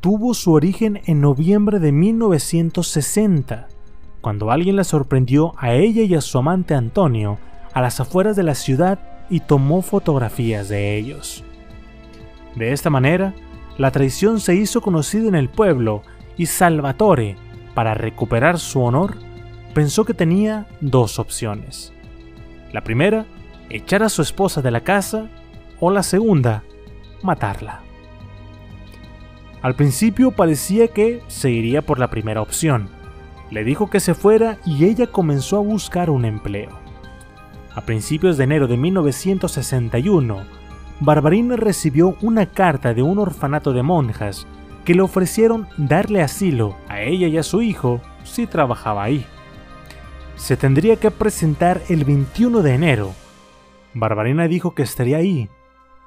tuvo su origen en noviembre de 1960, cuando alguien la sorprendió a ella y a su amante Antonio a las afueras de la ciudad y tomó fotografías de ellos. De esta manera, la traición se hizo conocida en el pueblo y Salvatore, para recuperar su honor, pensó que tenía dos opciones. La primera, echar a su esposa de la casa, o la segunda, matarla. Al principio parecía que se iría por la primera opción. Le dijo que se fuera y ella comenzó a buscar un empleo. A principios de enero de 1961, Barbarina recibió una carta de un orfanato de monjas que le ofrecieron darle asilo a ella y a su hijo si trabajaba ahí se tendría que presentar el 21 de enero. Barbarina dijo que estaría ahí,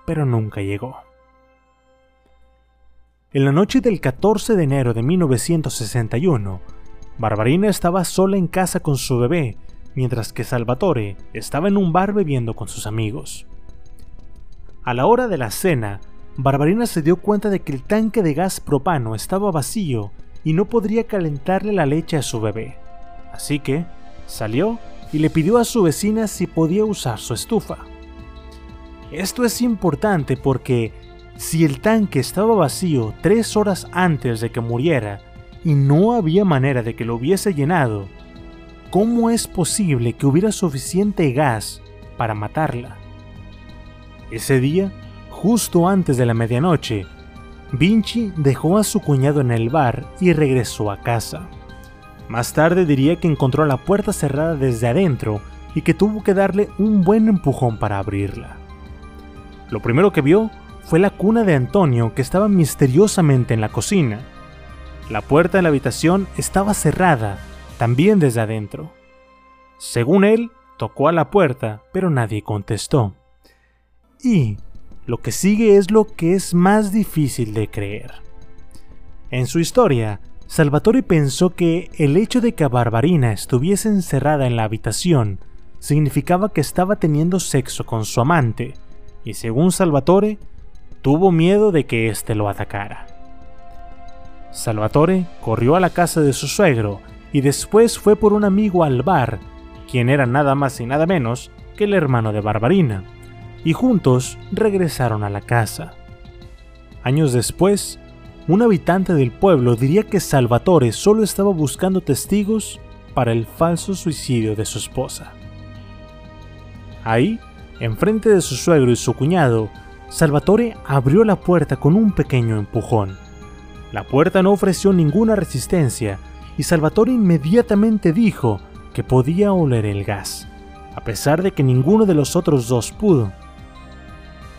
pero nunca llegó. En la noche del 14 de enero de 1961, Barbarina estaba sola en casa con su bebé, mientras que Salvatore estaba en un bar bebiendo con sus amigos. A la hora de la cena, Barbarina se dio cuenta de que el tanque de gas propano estaba vacío y no podría calentarle la leche a su bebé. Así que Salió y le pidió a su vecina si podía usar su estufa. Esto es importante porque si el tanque estaba vacío tres horas antes de que muriera y no había manera de que lo hubiese llenado, ¿cómo es posible que hubiera suficiente gas para matarla? Ese día, justo antes de la medianoche, Vinci dejó a su cuñado en el bar y regresó a casa. Más tarde diría que encontró la puerta cerrada desde adentro y que tuvo que darle un buen empujón para abrirla. Lo primero que vio fue la cuna de Antonio que estaba misteriosamente en la cocina. La puerta de la habitación estaba cerrada, también desde adentro. Según él, tocó a la puerta, pero nadie contestó. Y lo que sigue es lo que es más difícil de creer. En su historia, Salvatore pensó que el hecho de que Barbarina estuviese encerrada en la habitación significaba que estaba teniendo sexo con su amante, y según Salvatore, tuvo miedo de que éste lo atacara. Salvatore corrió a la casa de su suegro y después fue por un amigo al bar, quien era nada más y nada menos que el hermano de Barbarina, y juntos regresaron a la casa. Años después, un habitante del pueblo diría que Salvatore solo estaba buscando testigos para el falso suicidio de su esposa. Ahí, enfrente de su suegro y su cuñado, Salvatore abrió la puerta con un pequeño empujón. La puerta no ofreció ninguna resistencia y Salvatore inmediatamente dijo que podía oler el gas, a pesar de que ninguno de los otros dos pudo.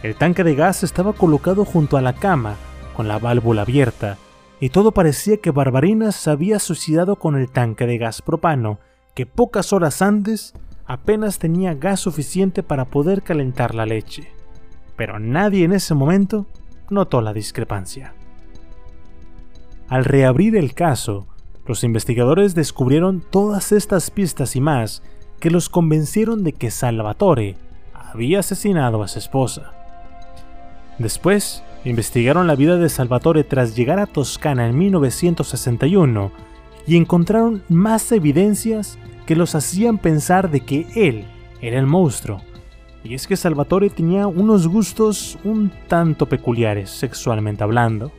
El tanque de gas estaba colocado junto a la cama, con la válvula abierta, y todo parecía que Barbarina se había suicidado con el tanque de gas propano, que pocas horas antes apenas tenía gas suficiente para poder calentar la leche. Pero nadie en ese momento notó la discrepancia. Al reabrir el caso, los investigadores descubrieron todas estas pistas y más que los convencieron de que Salvatore había asesinado a su esposa. Después, investigaron la vida de Salvatore tras llegar a Toscana en 1961 y encontraron más evidencias que los hacían pensar de que él era el monstruo. Y es que Salvatore tenía unos gustos un tanto peculiares sexualmente hablando.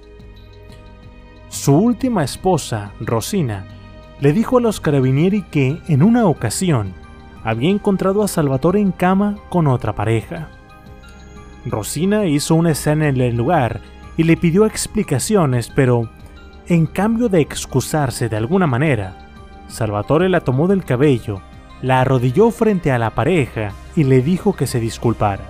Su última esposa, Rosina, le dijo a los carabinieri que, en una ocasión, había encontrado a Salvatore en cama con otra pareja. Rosina hizo una escena en el lugar y le pidió explicaciones, pero, en cambio de excusarse de alguna manera, Salvatore la tomó del cabello, la arrodilló frente a la pareja y le dijo que se disculpara.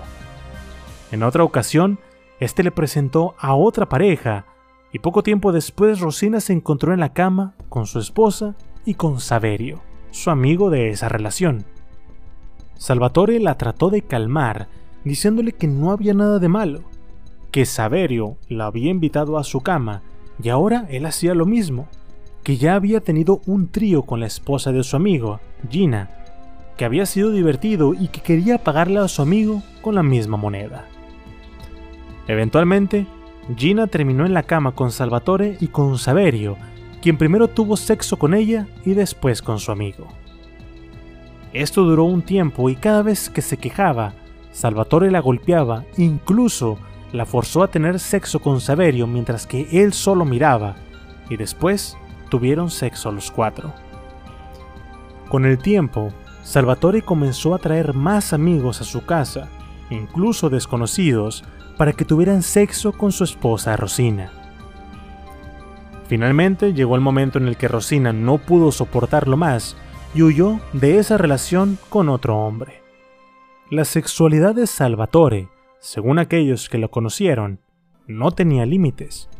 En otra ocasión, este le presentó a otra pareja y poco tiempo después Rosina se encontró en la cama con su esposa y con Saverio, su amigo de esa relación. Salvatore la trató de calmar, diciéndole que no había nada de malo, que Saverio la había invitado a su cama y ahora él hacía lo mismo, que ya había tenido un trío con la esposa de su amigo, Gina, que había sido divertido y que quería pagarle a su amigo con la misma moneda. Eventualmente, Gina terminó en la cama con Salvatore y con Saverio, quien primero tuvo sexo con ella y después con su amigo. Esto duró un tiempo y cada vez que se quejaba, Salvatore la golpeaba incluso la forzó a tener sexo con Saverio mientras que él solo miraba, y después tuvieron sexo los cuatro. Con el tiempo, Salvatore comenzó a traer más amigos a su casa, incluso desconocidos, para que tuvieran sexo con su esposa Rosina. Finalmente llegó el momento en el que Rosina no pudo soportarlo más y huyó de esa relación con otro hombre. La sexualidad de Salvatore, según aquellos que lo conocieron, no tenía límites.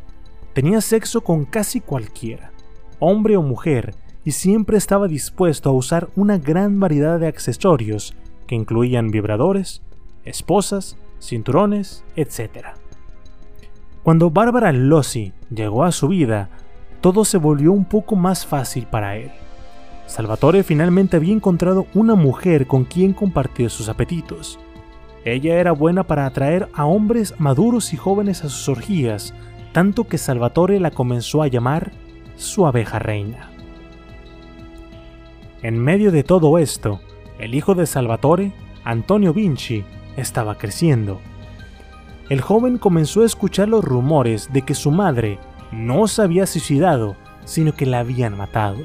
Tenía sexo con casi cualquiera, hombre o mujer, y siempre estaba dispuesto a usar una gran variedad de accesorios que incluían vibradores, esposas cinturones, etc. Cuando Bárbara Lossi llegó a su vida, todo se volvió un poco más fácil para él. Salvatore finalmente había encontrado una mujer con quien compartir sus apetitos. Ella era buena para atraer a hombres maduros y jóvenes a sus orgías, tanto que Salvatore la comenzó a llamar su abeja reina. En medio de todo esto, el hijo de Salvatore, Antonio Vinci, estaba creciendo. El joven comenzó a escuchar los rumores de que su madre no se había suicidado, sino que la habían matado,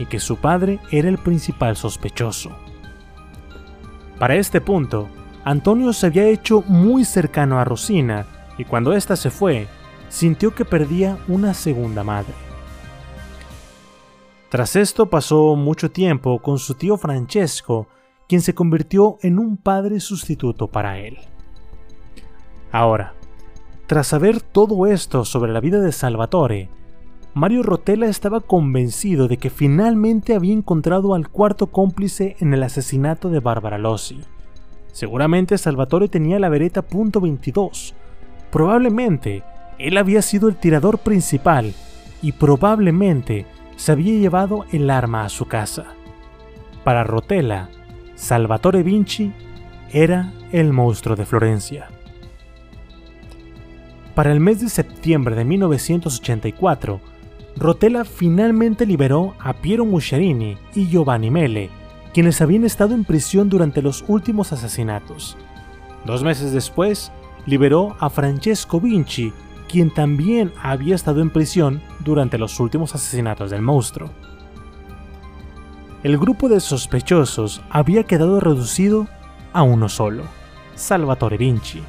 y que su padre era el principal sospechoso. Para este punto, Antonio se había hecho muy cercano a Rosina, y cuando ésta se fue, sintió que perdía una segunda madre. Tras esto pasó mucho tiempo con su tío Francesco, quien se convirtió en un padre sustituto para él. Ahora, tras saber todo esto sobre la vida de Salvatore, Mario Rotella estaba convencido de que finalmente había encontrado al cuarto cómplice en el asesinato de Barbara Lossi. Seguramente Salvatore tenía la vereta .22. Probablemente él había sido el tirador principal y probablemente se había llevado el arma a su casa. Para Rotella, Salvatore Vinci era el monstruo de Florencia. Para el mes de septiembre de 1984, Rotella finalmente liberó a Piero Muscerini y Giovanni Mele, quienes habían estado en prisión durante los últimos asesinatos. Dos meses después, liberó a Francesco Vinci, quien también había estado en prisión durante los últimos asesinatos del monstruo. El grupo de sospechosos había quedado reducido a uno solo, Salvatore Vinci.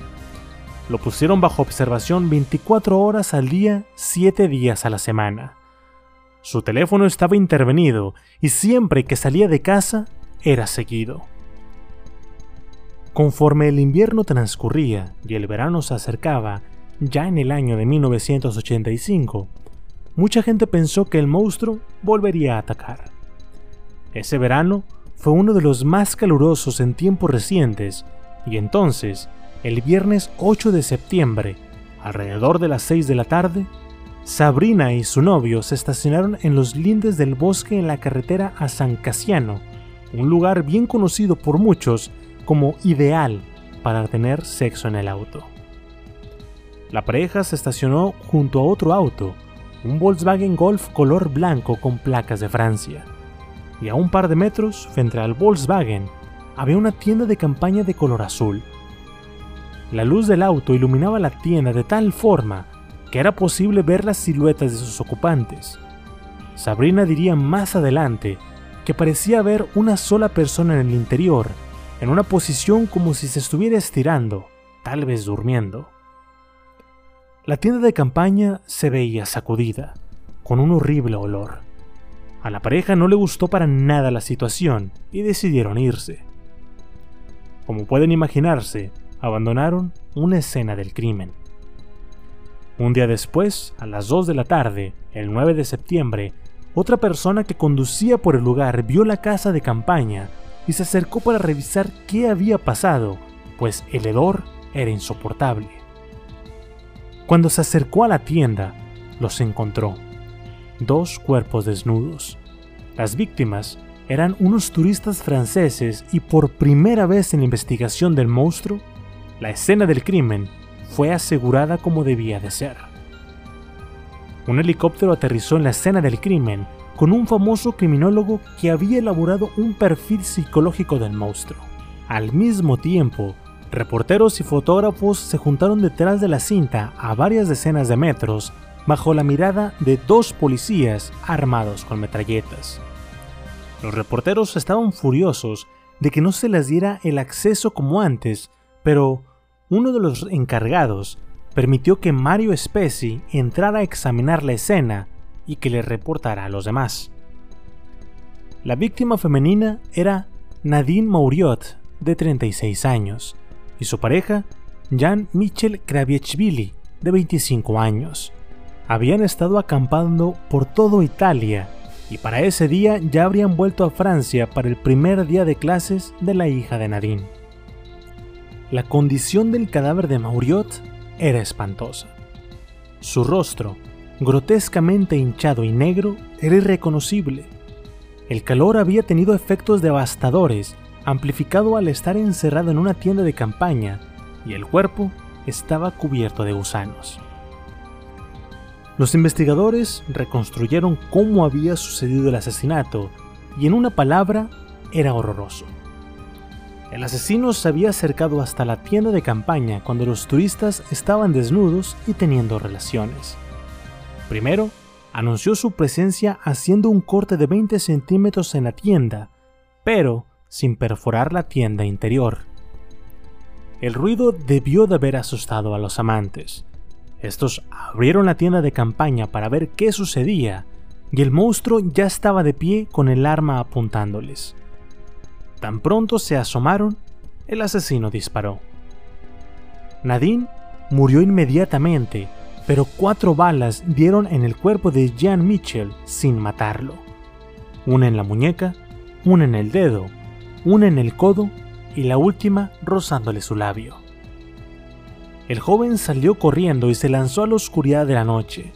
Lo pusieron bajo observación 24 horas al día, 7 días a la semana. Su teléfono estaba intervenido y siempre que salía de casa era seguido. Conforme el invierno transcurría y el verano se acercaba, ya en el año de 1985, mucha gente pensó que el monstruo volvería a atacar. Ese verano fue uno de los más calurosos en tiempos recientes y entonces, el viernes 8 de septiembre, alrededor de las 6 de la tarde, Sabrina y su novio se estacionaron en los lindes del bosque en la carretera a San Casiano, un lugar bien conocido por muchos como ideal para tener sexo en el auto. La pareja se estacionó junto a otro auto, un Volkswagen Golf color blanco con placas de Francia. Y a un par de metros, frente al Volkswagen, había una tienda de campaña de color azul. La luz del auto iluminaba la tienda de tal forma que era posible ver las siluetas de sus ocupantes. Sabrina diría más adelante que parecía ver una sola persona en el interior, en una posición como si se estuviera estirando, tal vez durmiendo. La tienda de campaña se veía sacudida, con un horrible olor. A la pareja no le gustó para nada la situación y decidieron irse. Como pueden imaginarse, abandonaron una escena del crimen. Un día después, a las 2 de la tarde, el 9 de septiembre, otra persona que conducía por el lugar vio la casa de campaña y se acercó para revisar qué había pasado, pues el hedor era insoportable. Cuando se acercó a la tienda, los encontró. Dos cuerpos desnudos. Las víctimas eran unos turistas franceses y por primera vez en la investigación del monstruo, la escena del crimen fue asegurada como debía de ser. Un helicóptero aterrizó en la escena del crimen con un famoso criminólogo que había elaborado un perfil psicológico del monstruo. Al mismo tiempo, reporteros y fotógrafos se juntaron detrás de la cinta a varias decenas de metros bajo la mirada de dos policías armados con metralletas. Los reporteros estaban furiosos de que no se les diera el acceso como antes, pero uno de los encargados permitió que Mario Spezi entrara a examinar la escena y que le reportara a los demás. La víctima femenina era Nadine Mauriot, de 36 años, y su pareja, Jan Michel Kraviechvili, de 25 años. Habían estado acampando por todo Italia y para ese día ya habrían vuelto a Francia para el primer día de clases de la hija de Nadine. La condición del cadáver de Mauriot era espantosa. Su rostro, grotescamente hinchado y negro, era irreconocible. El calor había tenido efectos devastadores, amplificado al estar encerrado en una tienda de campaña, y el cuerpo estaba cubierto de gusanos. Los investigadores reconstruyeron cómo había sucedido el asesinato, y en una palabra, era horroroso. El asesino se había acercado hasta la tienda de campaña cuando los turistas estaban desnudos y teniendo relaciones. Primero, anunció su presencia haciendo un corte de 20 centímetros en la tienda, pero sin perforar la tienda interior. El ruido debió de haber asustado a los amantes. Estos abrieron la tienda de campaña para ver qué sucedía, y el monstruo ya estaba de pie con el arma apuntándoles. Tan pronto se asomaron, el asesino disparó. Nadine murió inmediatamente, pero cuatro balas dieron en el cuerpo de Jean Mitchell sin matarlo. Una en la muñeca, una en el dedo, una en el codo y la última rozándole su labio. El joven salió corriendo y se lanzó a la oscuridad de la noche.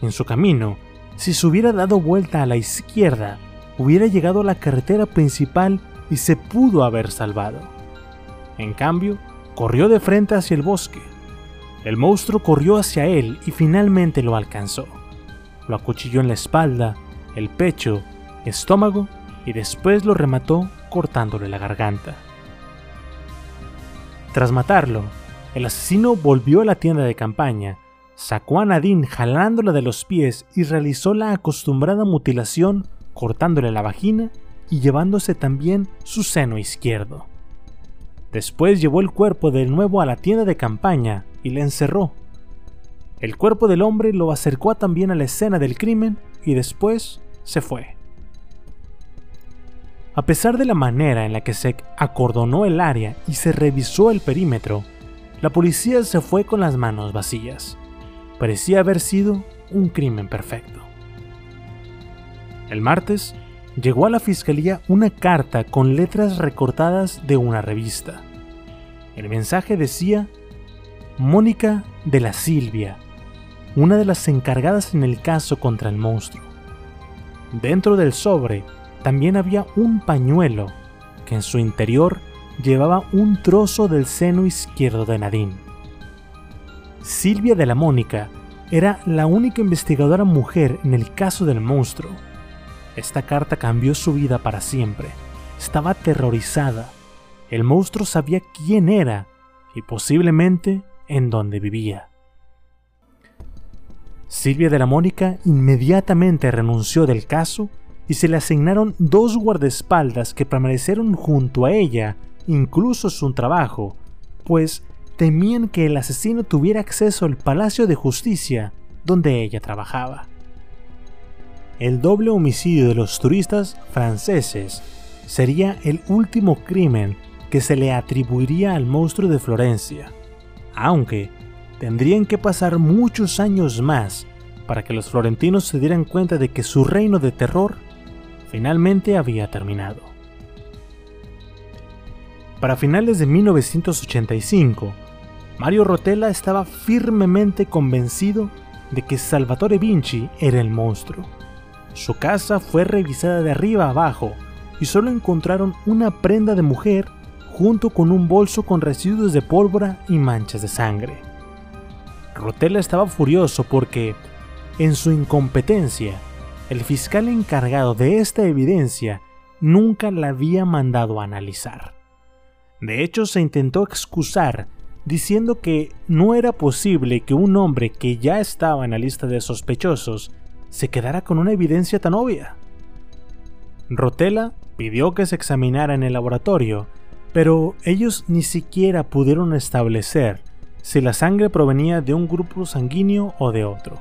En su camino, si se hubiera dado vuelta a la izquierda, hubiera llegado a la carretera principal y se pudo haber salvado. En cambio, corrió de frente hacia el bosque. El monstruo corrió hacia él y finalmente lo alcanzó. Lo acuchilló en la espalda, el pecho, estómago y después lo remató cortándole la garganta. Tras matarlo, el asesino volvió a la tienda de campaña, sacó a Nadine jalándola de los pies y realizó la acostumbrada mutilación cortándole la vagina y llevándose también su seno izquierdo. Después llevó el cuerpo de nuevo a la tienda de campaña y le encerró. El cuerpo del hombre lo acercó también a la escena del crimen y después se fue. A pesar de la manera en la que se acordonó el área y se revisó el perímetro, la policía se fue con las manos vacías. Parecía haber sido un crimen perfecto. El martes, llegó a la fiscalía una carta con letras recortadas de una revista. El mensaje decía, Mónica de la Silvia, una de las encargadas en el caso contra el monstruo. Dentro del sobre también había un pañuelo que en su interior llevaba un trozo del seno izquierdo de Nadine. Silvia de la Mónica era la única investigadora mujer en el caso del monstruo esta carta cambió su vida para siempre. Estaba aterrorizada. El monstruo sabía quién era y posiblemente en dónde vivía. Silvia de la Mónica inmediatamente renunció del caso y se le asignaron dos guardaespaldas que permanecieron junto a ella, incluso su trabajo, pues temían que el asesino tuviera acceso al Palacio de Justicia donde ella trabajaba el doble homicidio de los turistas franceses sería el último crimen que se le atribuiría al monstruo de Florencia, aunque tendrían que pasar muchos años más para que los florentinos se dieran cuenta de que su reino de terror finalmente había terminado. Para finales de 1985, Mario Rotella estaba firmemente convencido de que Salvatore Vinci era el monstruo su casa fue revisada de arriba abajo y solo encontraron una prenda de mujer junto con un bolso con residuos de pólvora y manchas de sangre. Rotella estaba furioso porque, en su incompetencia, el fiscal encargado de esta evidencia nunca la había mandado a analizar. De hecho, se intentó excusar diciendo que no era posible que un hombre que ya estaba en la lista de sospechosos se quedara con una evidencia tan obvia. Rotella pidió que se examinara en el laboratorio, pero ellos ni siquiera pudieron establecer si la sangre provenía de un grupo sanguíneo o de otro.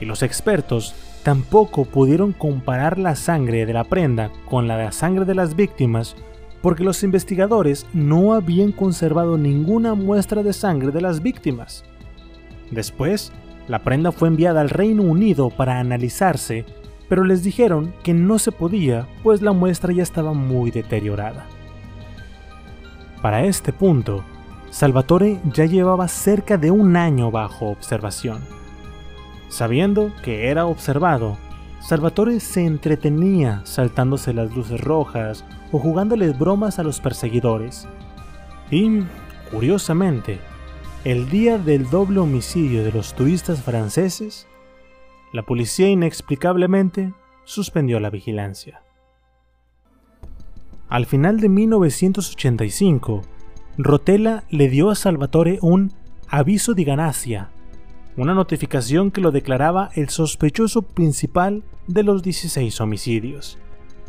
Y los expertos tampoco pudieron comparar la sangre de la prenda con la de la sangre de las víctimas porque los investigadores no habían conservado ninguna muestra de sangre de las víctimas. Después, la prenda fue enviada al Reino Unido para analizarse, pero les dijeron que no se podía, pues la muestra ya estaba muy deteriorada. Para este punto, Salvatore ya llevaba cerca de un año bajo observación. Sabiendo que era observado, Salvatore se entretenía saltándose las luces rojas o jugándoles bromas a los perseguidores. Y, curiosamente, el día del doble homicidio de los turistas franceses, la policía inexplicablemente suspendió la vigilancia. Al final de 1985, Rotella le dio a Salvatore un aviso de ganancia, una notificación que lo declaraba el sospechoso principal de los 16 homicidios,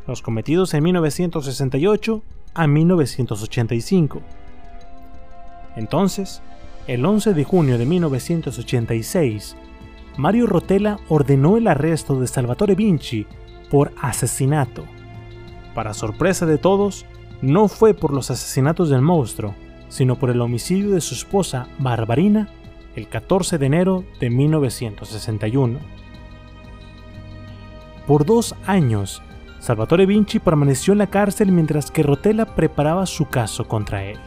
los cometidos en 1968 a 1985. Entonces, el 11 de junio de 1986, Mario Rotella ordenó el arresto de Salvatore Vinci por asesinato. Para sorpresa de todos, no fue por los asesinatos del monstruo, sino por el homicidio de su esposa Barbarina el 14 de enero de 1961. Por dos años, Salvatore Vinci permaneció en la cárcel mientras que Rotella preparaba su caso contra él.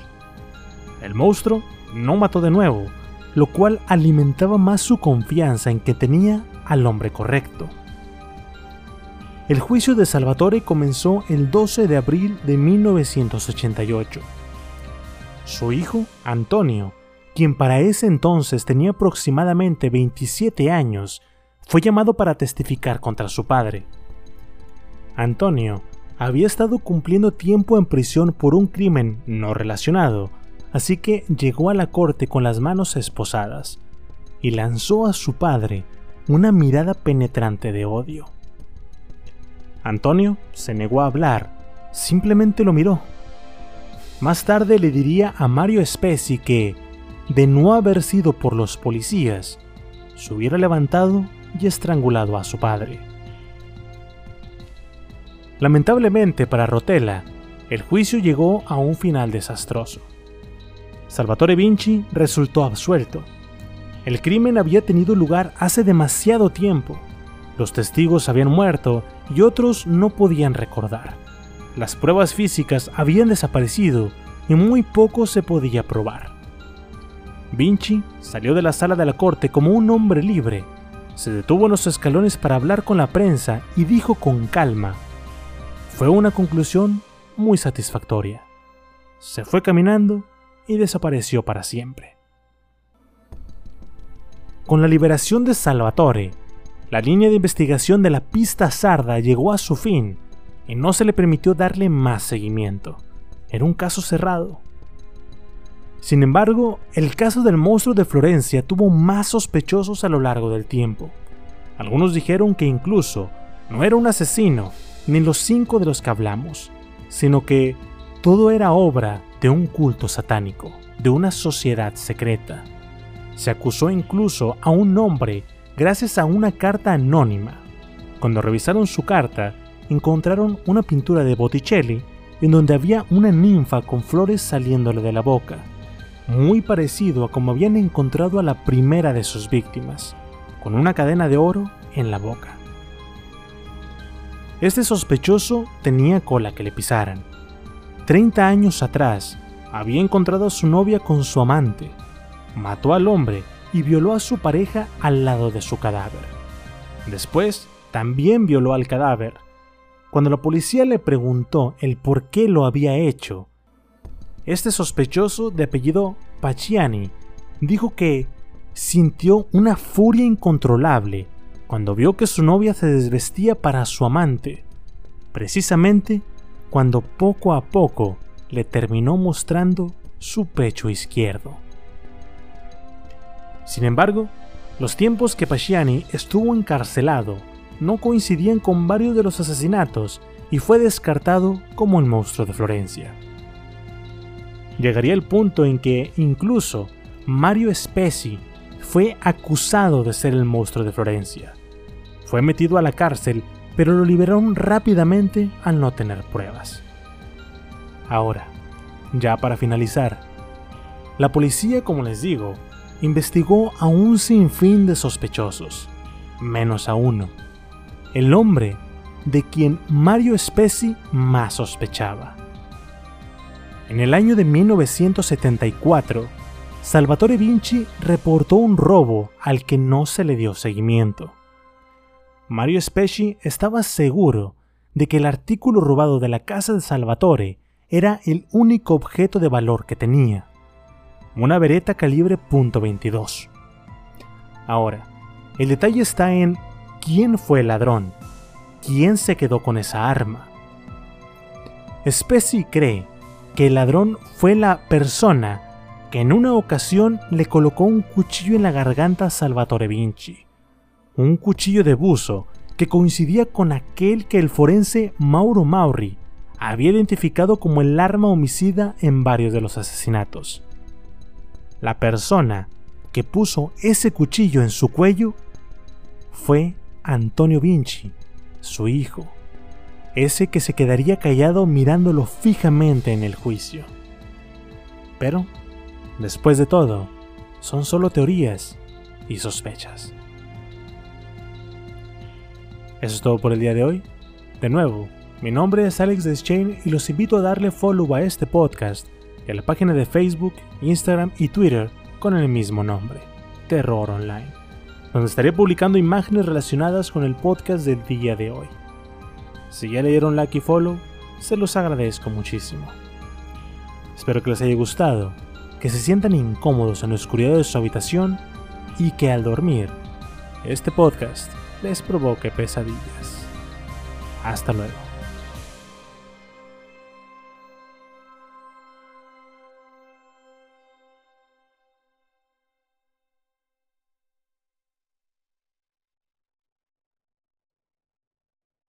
El monstruo no mató de nuevo, lo cual alimentaba más su confianza en que tenía al hombre correcto. El juicio de Salvatore comenzó el 12 de abril de 1988. Su hijo, Antonio, quien para ese entonces tenía aproximadamente 27 años, fue llamado para testificar contra su padre. Antonio había estado cumpliendo tiempo en prisión por un crimen no relacionado, así que llegó a la corte con las manos esposadas y lanzó a su padre una mirada penetrante de odio. Antonio se negó a hablar, simplemente lo miró. Más tarde le diría a Mario Spezi que, de no haber sido por los policías, se hubiera levantado y estrangulado a su padre. Lamentablemente para Rotella, el juicio llegó a un final desastroso. Salvatore Vinci resultó absuelto. El crimen había tenido lugar hace demasiado tiempo. Los testigos habían muerto y otros no podían recordar. Las pruebas físicas habían desaparecido y muy poco se podía probar. Vinci salió de la sala de la corte como un hombre libre, se detuvo en los escalones para hablar con la prensa y dijo con calma, fue una conclusión muy satisfactoria. Se fue caminando y desapareció para siempre. Con la liberación de Salvatore, la línea de investigación de la pista sarda llegó a su fin y no se le permitió darle más seguimiento. Era un caso cerrado. Sin embargo, el caso del monstruo de Florencia tuvo más sospechosos a lo largo del tiempo. Algunos dijeron que incluso no era un asesino, ni los cinco de los que hablamos, sino que todo era obra de un culto satánico, de una sociedad secreta. Se acusó incluso a un hombre gracias a una carta anónima. Cuando revisaron su carta, encontraron una pintura de Botticelli en donde había una ninfa con flores saliéndole de la boca, muy parecido a como habían encontrado a la primera de sus víctimas, con una cadena de oro en la boca. Este sospechoso tenía cola que le pisaran. Treinta años atrás, había encontrado a su novia con su amante, mató al hombre y violó a su pareja al lado de su cadáver. Después, también violó al cadáver. Cuando la policía le preguntó el por qué lo había hecho, este sospechoso de apellido Paciani dijo que sintió una furia incontrolable cuando vio que su novia se desvestía para su amante, precisamente cuando poco a poco le terminó mostrando su pecho izquierdo. Sin embargo, los tiempos que Paciani estuvo encarcelado no coincidían con varios de los asesinatos y fue descartado como el monstruo de Florencia. Llegaría el punto en que incluso Mario Spezi fue acusado de ser el monstruo de Florencia. Fue metido a la cárcel, pero lo liberaron rápidamente al no tener pruebas. Ahora, ya para finalizar, la policía, como les digo, investigó a un sinfín de sospechosos, menos a uno, el hombre de quien Mario Spezi más sospechaba. En el año de 1974, Salvatore Vinci reportó un robo al que no se le dio seguimiento. Mario Spezi estaba seguro de que el artículo robado de la casa de Salvatore era el único objeto de valor que tenía una Beretta calibre .22. Ahora, el detalle está en quién fue el ladrón, quién se quedó con esa arma. Speci cree que el ladrón fue la persona que en una ocasión le colocó un cuchillo en la garganta a Salvatore Vinci. Un cuchillo de buzo que coincidía con aquel que el forense Mauro Mauri había identificado como el arma homicida en varios de los asesinatos. La persona que puso ese cuchillo en su cuello fue Antonio Vinci, su hijo, ese que se quedaría callado mirándolo fijamente en el juicio. Pero, después de todo, son solo teorías y sospechas. Eso es todo por el día de hoy. De nuevo, mi nombre es Alex Deschain y los invito a darle follow a este podcast y a la página de Facebook, Instagram y Twitter con el mismo nombre, Terror Online, donde estaré publicando imágenes relacionadas con el podcast del día de hoy. Si ya le dieron like y follow, se los agradezco muchísimo. Espero que les haya gustado, que se sientan incómodos en la oscuridad de su habitación y que al dormir, este podcast les provoque pesadillas. Hasta luego.